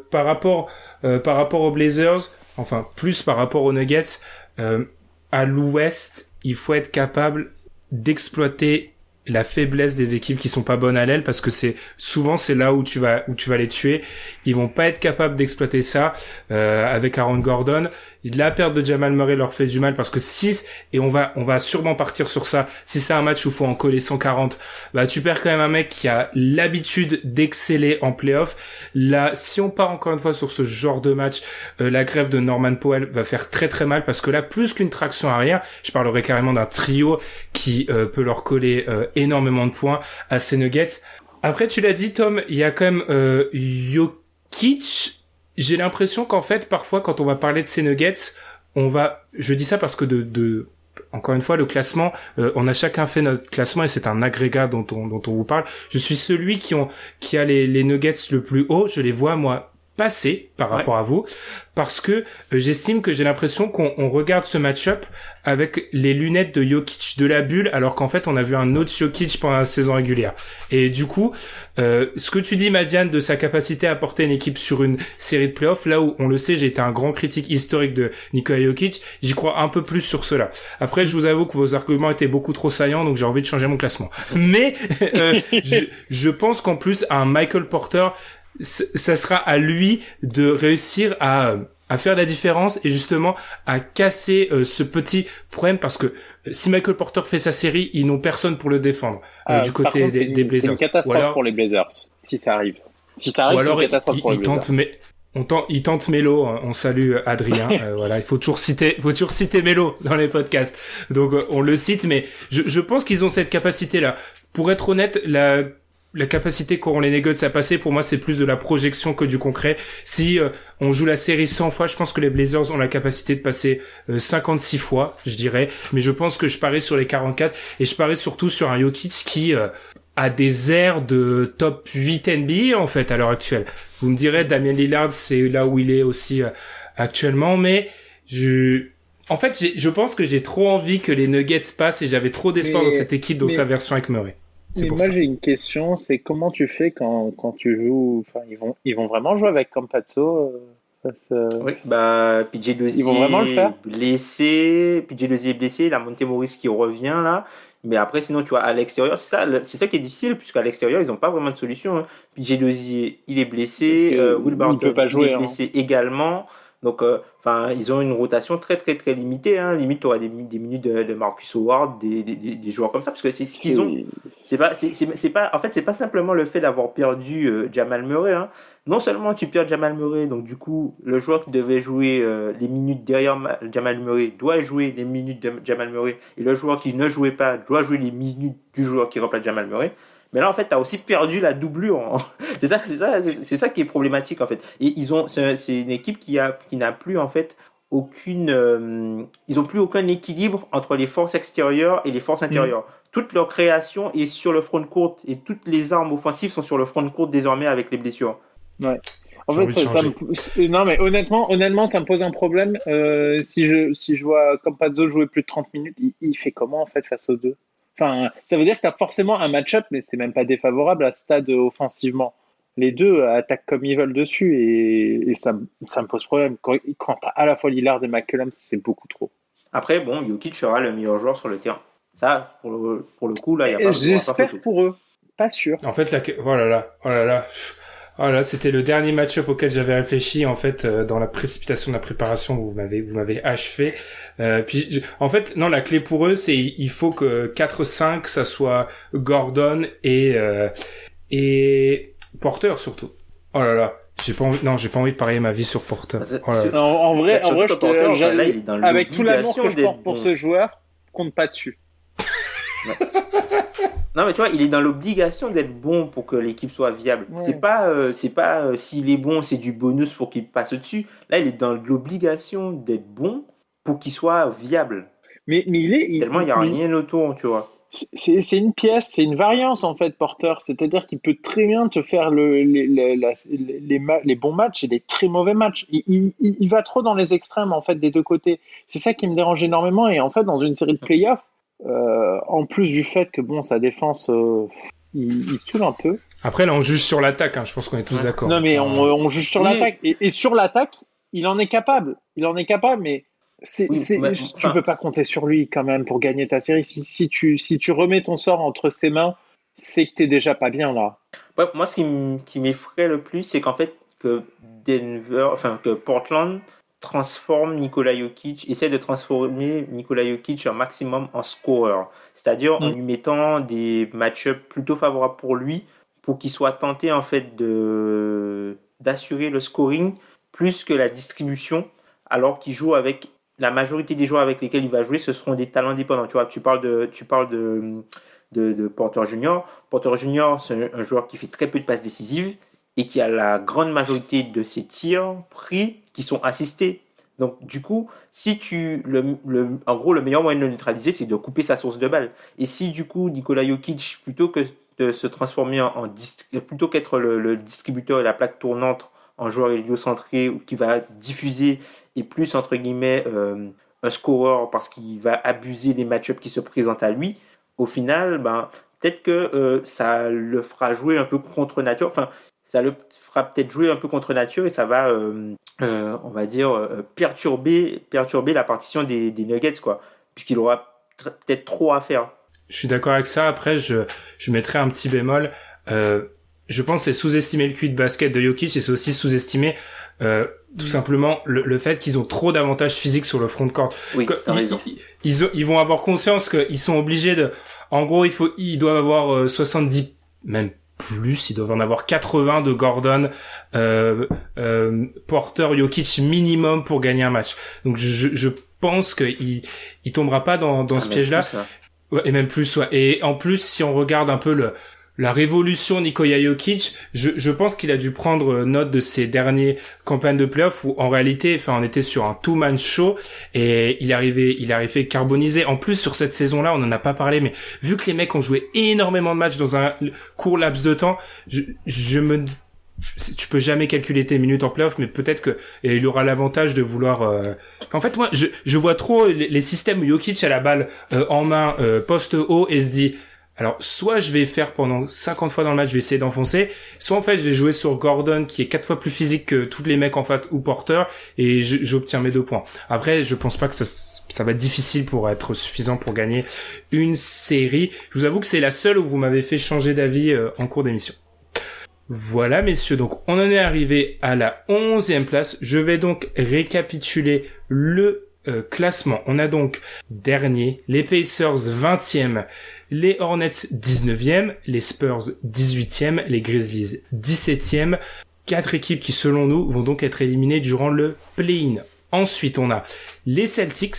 Speaker 1: par rapport, par rapport aux Blazers, enfin plus par rapport aux Nuggets, à l'Ouest, il faut être capable d'exploiter la faiblesse des équipes qui sont pas bonnes à l'aile parce que c'est souvent c'est là où tu vas où tu vas les tuer. Ils vont pas être capables d'exploiter ça euh, avec Aaron Gordon la perte de Jamal Murray leur fait du mal parce que 6 et on va on va sûrement partir sur ça. Si c'est un match où faut en coller 140 bah tu perds quand même un mec qui a l'habitude d'exceller en playoff. Là si on part encore une fois sur ce genre de match euh, la grève de Norman Powell va faire très très mal parce que là plus qu'une traction arrière je parlerai carrément d'un trio qui euh, peut leur coller euh, énormément de points à ces Nuggets. Après tu l'as dit Tom il y a quand même Jokic j'ai l'impression qu'en fait, parfois, quand on va parler de ces nuggets, on va, je dis ça parce que de, de encore une fois, le classement, euh, on a chacun fait notre classement et c'est un agrégat dont on, dont on vous parle. Je suis celui qui ont, qui a les, les nuggets le plus haut. Je les vois, moi, passer par rapport à vous parce que euh, j'estime que j'ai l'impression qu'on regarde ce match-up avec les lunettes de Jokic de la bulle alors qu'en fait on a vu un autre Jokic pendant la saison régulière. Et du coup euh, ce que tu dis Madiane de sa capacité à porter une équipe sur une série de playoffs là où on le sait j'ai été un grand critique historique de Nikola Jokic j'y crois un peu plus sur cela. Après je vous avoue que vos arguments étaient beaucoup trop saillants donc j'ai envie de changer mon classement. Mais euh, je, je pense qu'en plus un Michael Porter ça sera à lui de réussir à à faire la différence et justement à casser euh, ce petit problème parce que euh, si Michael Porter fait sa série, ils n'ont personne pour le défendre euh, du côté des, des, Blazers.
Speaker 2: C'est une catastrophe pour les Blazers si ça arrive. Si ça arrive, c'est une catastrophe pour les Blazers. mais
Speaker 1: on tente, il tente Mélo, hein. on salue Adrien. voilà, il faut toujours citer, faut toujours citer Mélo dans les podcasts. Donc on le cite, mais je, je pense qu'ils ont cette capacité-là. Pour être honnête, la la capacité qu'auront les Nuggets à passer, pour moi, c'est plus de la projection que du concret. Si euh, on joue la série 100 fois, je pense que les Blazers ont la capacité de passer 56 euh, fois, je dirais. Mais je pense que je parie sur les 44 et je parie surtout sur un Jokic qui euh, a des airs de top 8 NBA en fait à l'heure actuelle. Vous me direz, Damien Lillard, c'est là où il est aussi actuellement, mais je en fait, je pense que j'ai trop envie que les Nuggets passent et j'avais trop d'espoir dans cette équipe dans sa version avec Murray.
Speaker 2: Mais moi j'ai une question, c'est comment tu fais quand, quand tu joues Enfin, ils vont ils vont vraiment jouer avec Campazzo
Speaker 3: euh, euh, Oui, bah PJ Dozier ils vont vraiment le faire? blessé, PJ Dozier est blessé, la Monte Maurice qui revient là. Mais après, sinon, tu vois, à l'extérieur, c'est ça, c'est ça qui est difficile, puisqu'à l'extérieur, ils n'ont pas vraiment de solution. Hein. Gédosier, il est blessé, euh, Will Barton, pas jouer, il est hein. blessé également. Donc, euh, enfin, ils ont une rotation très, très, très limitée. Hein. Limite, tu auras des, des, minutes de, Marcus Howard, des, des, des, joueurs comme ça, parce que c'est ce qu'ils ont. C'est pas, c'est pas, en fait, c'est pas simplement le fait d'avoir perdu euh, Jamal Murray. Hein. Non seulement tu perds Jamal Murray, donc du coup, le joueur qui devait jouer euh, les minutes derrière Jamal Murray doit jouer les minutes de Jamal Murray, et le joueur qui ne jouait pas doit jouer les minutes du joueur qui remplace Jamal Murray. Mais là, en fait, tu as aussi perdu la doublure. c'est ça, c'est ça, c'est ça qui est problématique, en fait. Et ils ont, c'est une équipe qui a, qui n'a plus, en fait, aucune, euh, ils ont plus aucun équilibre entre les forces extérieures et les forces mm. intérieures. Toute leur création est sur le front court et toutes les armes offensives sont sur le front court désormais avec les blessures.
Speaker 2: Ouais. En fait, ça, me... non mais honnêtement, honnêtement, ça me pose un problème. Euh, si je si je vois Campazzo jouer plus de 30 minutes, il, il fait comment en fait face aux deux? Enfin, ça veut dire que tu as forcément un match-up, mais c'est même pas défavorable à stade offensivement. Les deux attaquent comme ils veulent dessus et, ça, ça, me pose problème. Quand, quand tu as à la fois Lillard et McCullum, c'est beaucoup trop.
Speaker 3: Après, bon, Jokic sera le meilleur joueur sur le terrain. Ça, pour le, pour le coup, là, il n'y a pas
Speaker 2: J'espère pour eux. Pas sûr.
Speaker 1: En fait, là, oh là là, oh là là. Voilà, c'était le dernier match-up auquel j'avais réfléchi en fait euh, dans la précipitation de la préparation. Vous m'avez vous m'avez achevé. Euh, puis en fait non, la clé pour eux c'est il faut que 4-5 ça soit Gordon et euh, et Porter surtout. Oh là là. J'ai pas envie, non, j'ai pas envie de parier ma vie sur Porter. Oh
Speaker 2: en, vrai, en vrai, je te, avec tout l'amour que je porte pour ce joueur, compte pas dessus.
Speaker 3: Non, mais tu vois, il est dans l'obligation d'être bon pour que l'équipe soit viable. C'est pas, euh, c'est pas euh, s'il est bon, c'est du bonus pour qu'il passe au-dessus. Là, il est dans l'obligation d'être bon pour qu'il soit viable.
Speaker 2: Mais, mais il est.
Speaker 3: Tellement il n'y a rien autour, tu vois.
Speaker 2: C'est une pièce, c'est une variance en fait, Porter. C'est-à-dire qu'il peut très bien te faire le, les, les, les, les, bons matchs et les très mauvais matchs. Il, il, il, va trop dans les extrêmes en fait des deux côtés. C'est ça qui me dérange énormément. Et en fait, dans une série de playoffs, euh, en plus du fait que bon, sa défense, euh, il, il saoule un peu.
Speaker 1: Après, là, on juge sur l'attaque. Hein, je pense qu'on est tous d'accord.
Speaker 2: Non, mais on, on juge sur l'attaque. Et, et, sur l'attaque, il en est capable. Il en est capable, mais c'est, tu peux pas compter sur lui quand même pour gagner ta série. Si, si, tu, si tu remets ton sort entre ses mains, c'est que t'es déjà pas bien là.
Speaker 3: Ouais, moi, ce qui m'effraie le plus, c'est qu'en fait, que Denver, enfin que Portland transforme Nikola Jokic, essaie de transformer Nikola Jokic un maximum en scorer. C'est-à-dire en mm. lui mettant des match-ups plutôt favorables pour lui, pour qu'il soit tenté en fait de d'assurer le scoring plus que la distribution, alors qu'il joue avec la majorité des joueurs avec lesquels il va jouer, ce seront des talents dépendants. Tu vois, tu parles de, tu parles de, de, de Porter Junior. Porter Junior, c'est un joueur qui fait très peu de passes décisives et qui a la grande majorité de ses tirs pris qui sont assistés. Donc, du coup, si tu, le, le, en gros, le meilleur moyen de le neutraliser, c'est de couper sa source de balle. Et si, du coup, Nikola Jokic, plutôt que de se transformer en, plutôt qu'être le, distributeur et la plaque tournante en joueur héliocentré ou qui va diffuser et plus, entre guillemets, euh, un scorer parce qu'il va abuser des match-ups qui se présentent à lui, au final, ben, peut-être que euh, ça le fera jouer un peu contre nature. Enfin, ça le fera peut-être jouer un peu contre nature et ça va, euh, euh, on va dire, euh, perturber, perturber la partition des, des Nuggets, quoi, puisqu'il aura peut-être trop à faire.
Speaker 1: Je suis d'accord avec ça. Après, je, je mettrai un petit bémol. je pense c'est sous-estimer le QI de basket de Jokic et c'est aussi sous-estimer tout simplement le, fait qu'ils ont trop d'avantages physiques sur le front de court.
Speaker 3: Oui, t'as raison.
Speaker 1: Ils, ils, vont avoir conscience qu'ils sont obligés de... En gros, il faut, ils doivent avoir 70, même plus, ils doivent en avoir 80 de Gordon, euh, euh, Porter, Jokic minimum pour gagner un match. Donc je, je pense qu'il il tombera pas dans, dans ah, ce piège-là. et même plus, ouais. Et en plus, si on regarde un peu le, la révolution Nikola Jokic, je, je pense qu'il a dû prendre note de ses derniers campagnes de playoffs où en réalité, enfin, on était sur un two-man show et il arrivé, il arrivé carbonisé. En plus, sur cette saison-là, on en a pas parlé, mais vu que les mecs ont joué énormément de matchs dans un court laps de temps, je, je me tu peux jamais calculer tes minutes en playoff, mais peut-être que il aura l'avantage de vouloir. Euh, en fait, moi, je, je vois trop les, systèmes Jokic à la balle euh, en main, euh, poste haut, et se dit alors, soit je vais faire pendant 50 fois dans le match, je vais essayer d'enfoncer, soit en fait, je vais jouer sur Gordon qui est quatre fois plus physique que tous les mecs en fait ou Porter et j'obtiens mes deux points. Après, je pense pas que ça, va être difficile pour être suffisant pour gagner une série. Je vous avoue que c'est la seule où vous m'avez fait changer d'avis euh, en cours d'émission. Voilà messieurs, donc on en est arrivé à la onzième place. Je vais donc récapituler le euh, classement. On a donc dernier, les Pacers 20e, les Hornets 19e, les Spurs 18e, les Grizzlies 17e. Quatre équipes qui, selon nous, vont donc être éliminées durant le play-in. Ensuite, on a les Celtics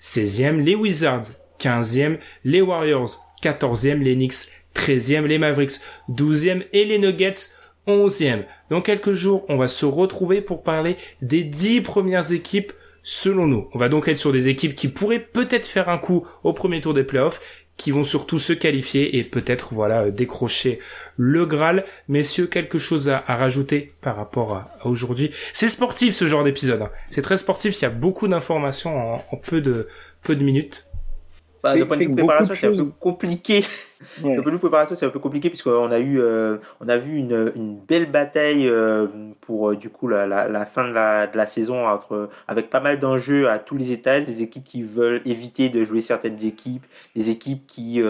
Speaker 1: 16e, les Wizards 15e, les Warriors 14e, les Knicks 13e, les Mavericks 12e et les Nuggets 11e. Dans quelques jours, on va se retrouver pour parler des 10 premières équipes selon nous. On va donc être sur des équipes qui pourraient peut-être faire un coup au premier tour des playoffs qui vont surtout se qualifier et peut-être voilà décrocher le Graal. Messieurs, quelque chose à, rajouter par rapport à, aujourd'hui? C'est sportif ce genre d'épisode. Hein. C'est très sportif. Il y a beaucoup d'informations en, peu de minutes.
Speaker 3: Bah, de point de vue préparation, c'est un peu compliqué. Ouais. De point de vue préparation, c'est un peu compliqué puisqu'on a eu, euh, on a vu une, une belle bataille euh, pour euh, du coup la, la, la, fin de la, de la saison entre, avec pas mal d'enjeux à tous les étages, des équipes qui veulent éviter de jouer certaines équipes, des équipes qui,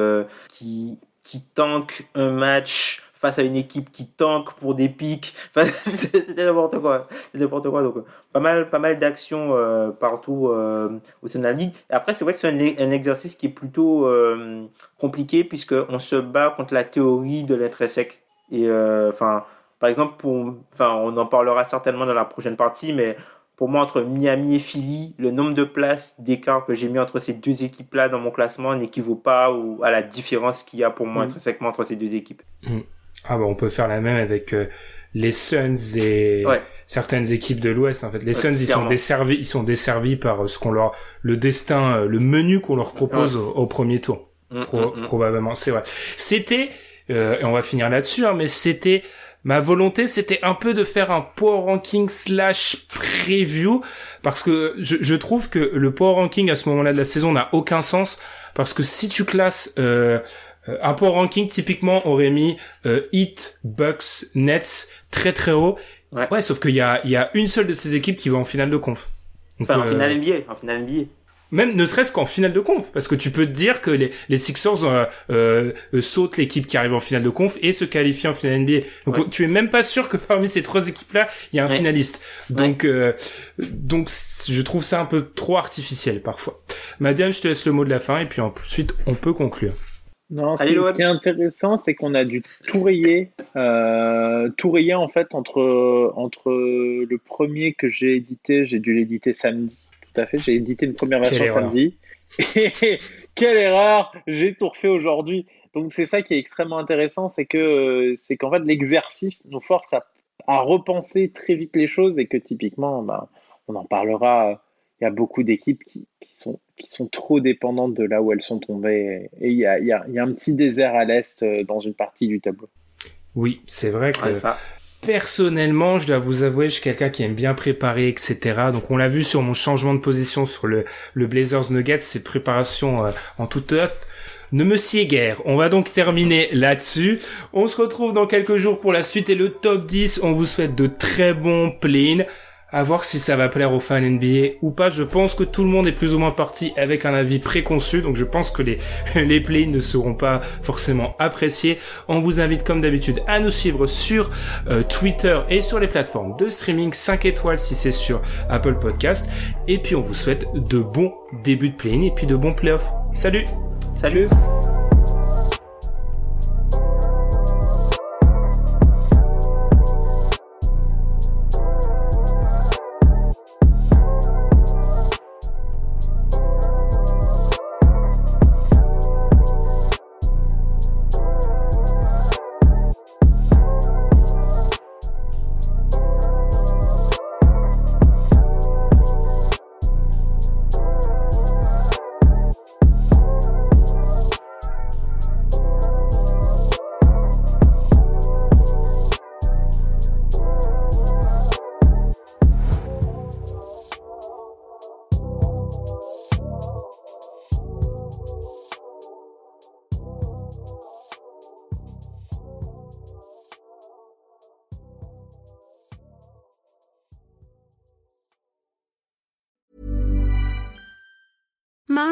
Speaker 3: qui, qui tankent un match face à une équipe qui tank pour des pics. c'était n'importe quoi. C'était n'importe quoi. Donc, pas mal, pas mal d'actions euh, partout euh, au sein de la ligue. Et après, c'est vrai que c'est un, un, exercice qui est plutôt euh, compliqué puisqu'on se bat contre la théorie de l'intrinsèque. Et enfin, par exemple, pour, enfin, on en parlera certainement dans la prochaine partie, mais pour moi, entre Miami et Philly, le nombre de places d'écart que j'ai mis entre ces deux équipes-là dans mon classement n'équivaut pas à la différence qu'il y a pour moi intrinsèquement entre ces deux équipes.
Speaker 1: Mm. Ah bah on peut faire la même avec euh, les Suns et certaines équipes de l'Ouest en fait. Les Suns ils sont desservis, ils sont desservis par euh, ce qu'on leur le destin, euh, le menu qu'on leur propose au, premier tour. Mm, mm, mm. Probablement, c'est vrai. C'était et on va finir là-dessus hein, mais c'était ma volonté c'était un peu de faire un power ranking slash preview parce que je, je trouve que le power ranking à ce moment-là de la saison n'a aucun sens parce que si tu classes euh, euh, un power ranking typiquement aurait mis euh, Heat, Bucks, Nets très très haut. Ouais, ouais sauf qu'il y a, il y a une seule de ces équipes qui va en finale de conf.
Speaker 3: enfin, en euh, finale NBA, en finale NBA.
Speaker 1: Même ne serait-ce qu'en finale de conf, parce que tu peux te dire que les, les Sixers euh, euh, sautent l'équipe qui arrive en finale de conf et se qualifient en finale NBA. Donc tu es même pas sûr que parmi ces trois équipes-là, il y a un finaliste. Donc donc je trouve ça un peu trop artificiel parfois. Madiane, je te laisse le mot de la fin et puis ensuite on peut conclure.
Speaker 2: Non, ce, qui est intéressant, c'est qu'on a dû tout rayer, euh, tout rayer en fait entre, entre le premier que j'ai édité, j'ai dû l'éditer samedi, tout à fait, j'ai édité une première version samedi. Et quelle erreur, j'ai tout refait aujourd'hui. Donc c'est ça qui est extrêmement intéressant, c'est que c'est qu'en fait l'exercice nous force à, à, repenser très vite les choses et que typiquement, ben, on en parlera il y a beaucoup d'équipes qui, sont, qui sont trop dépendantes de là où elles sont tombées. Et il y a, y a, un petit désert à l'est euh, dans une partie du tableau.
Speaker 1: Oui, c'est vrai que personnellement, je dois vous avouer, je suis quelqu'un qui aime bien préparer, etc. Donc on l'a vu sur mon changement de position sur le, le Blazers Nuggets, cette préparation euh, en toute hâte ne me sied guère. On va donc terminer là-dessus. On se retrouve dans quelques jours pour la suite et le top 10. On vous souhaite de très bons play à voir si ça va plaire aux fans NBA ou pas. Je pense que tout le monde est plus ou moins parti avec un avis préconçu, donc je pense que les, les plays ne seront pas forcément appréciés. On vous invite comme d'habitude à nous suivre sur euh, Twitter et sur les plateformes de streaming 5 étoiles si c'est sur Apple Podcast. Et puis on vous souhaite de bons débuts de play et puis de bons playoffs. Salut
Speaker 2: Salut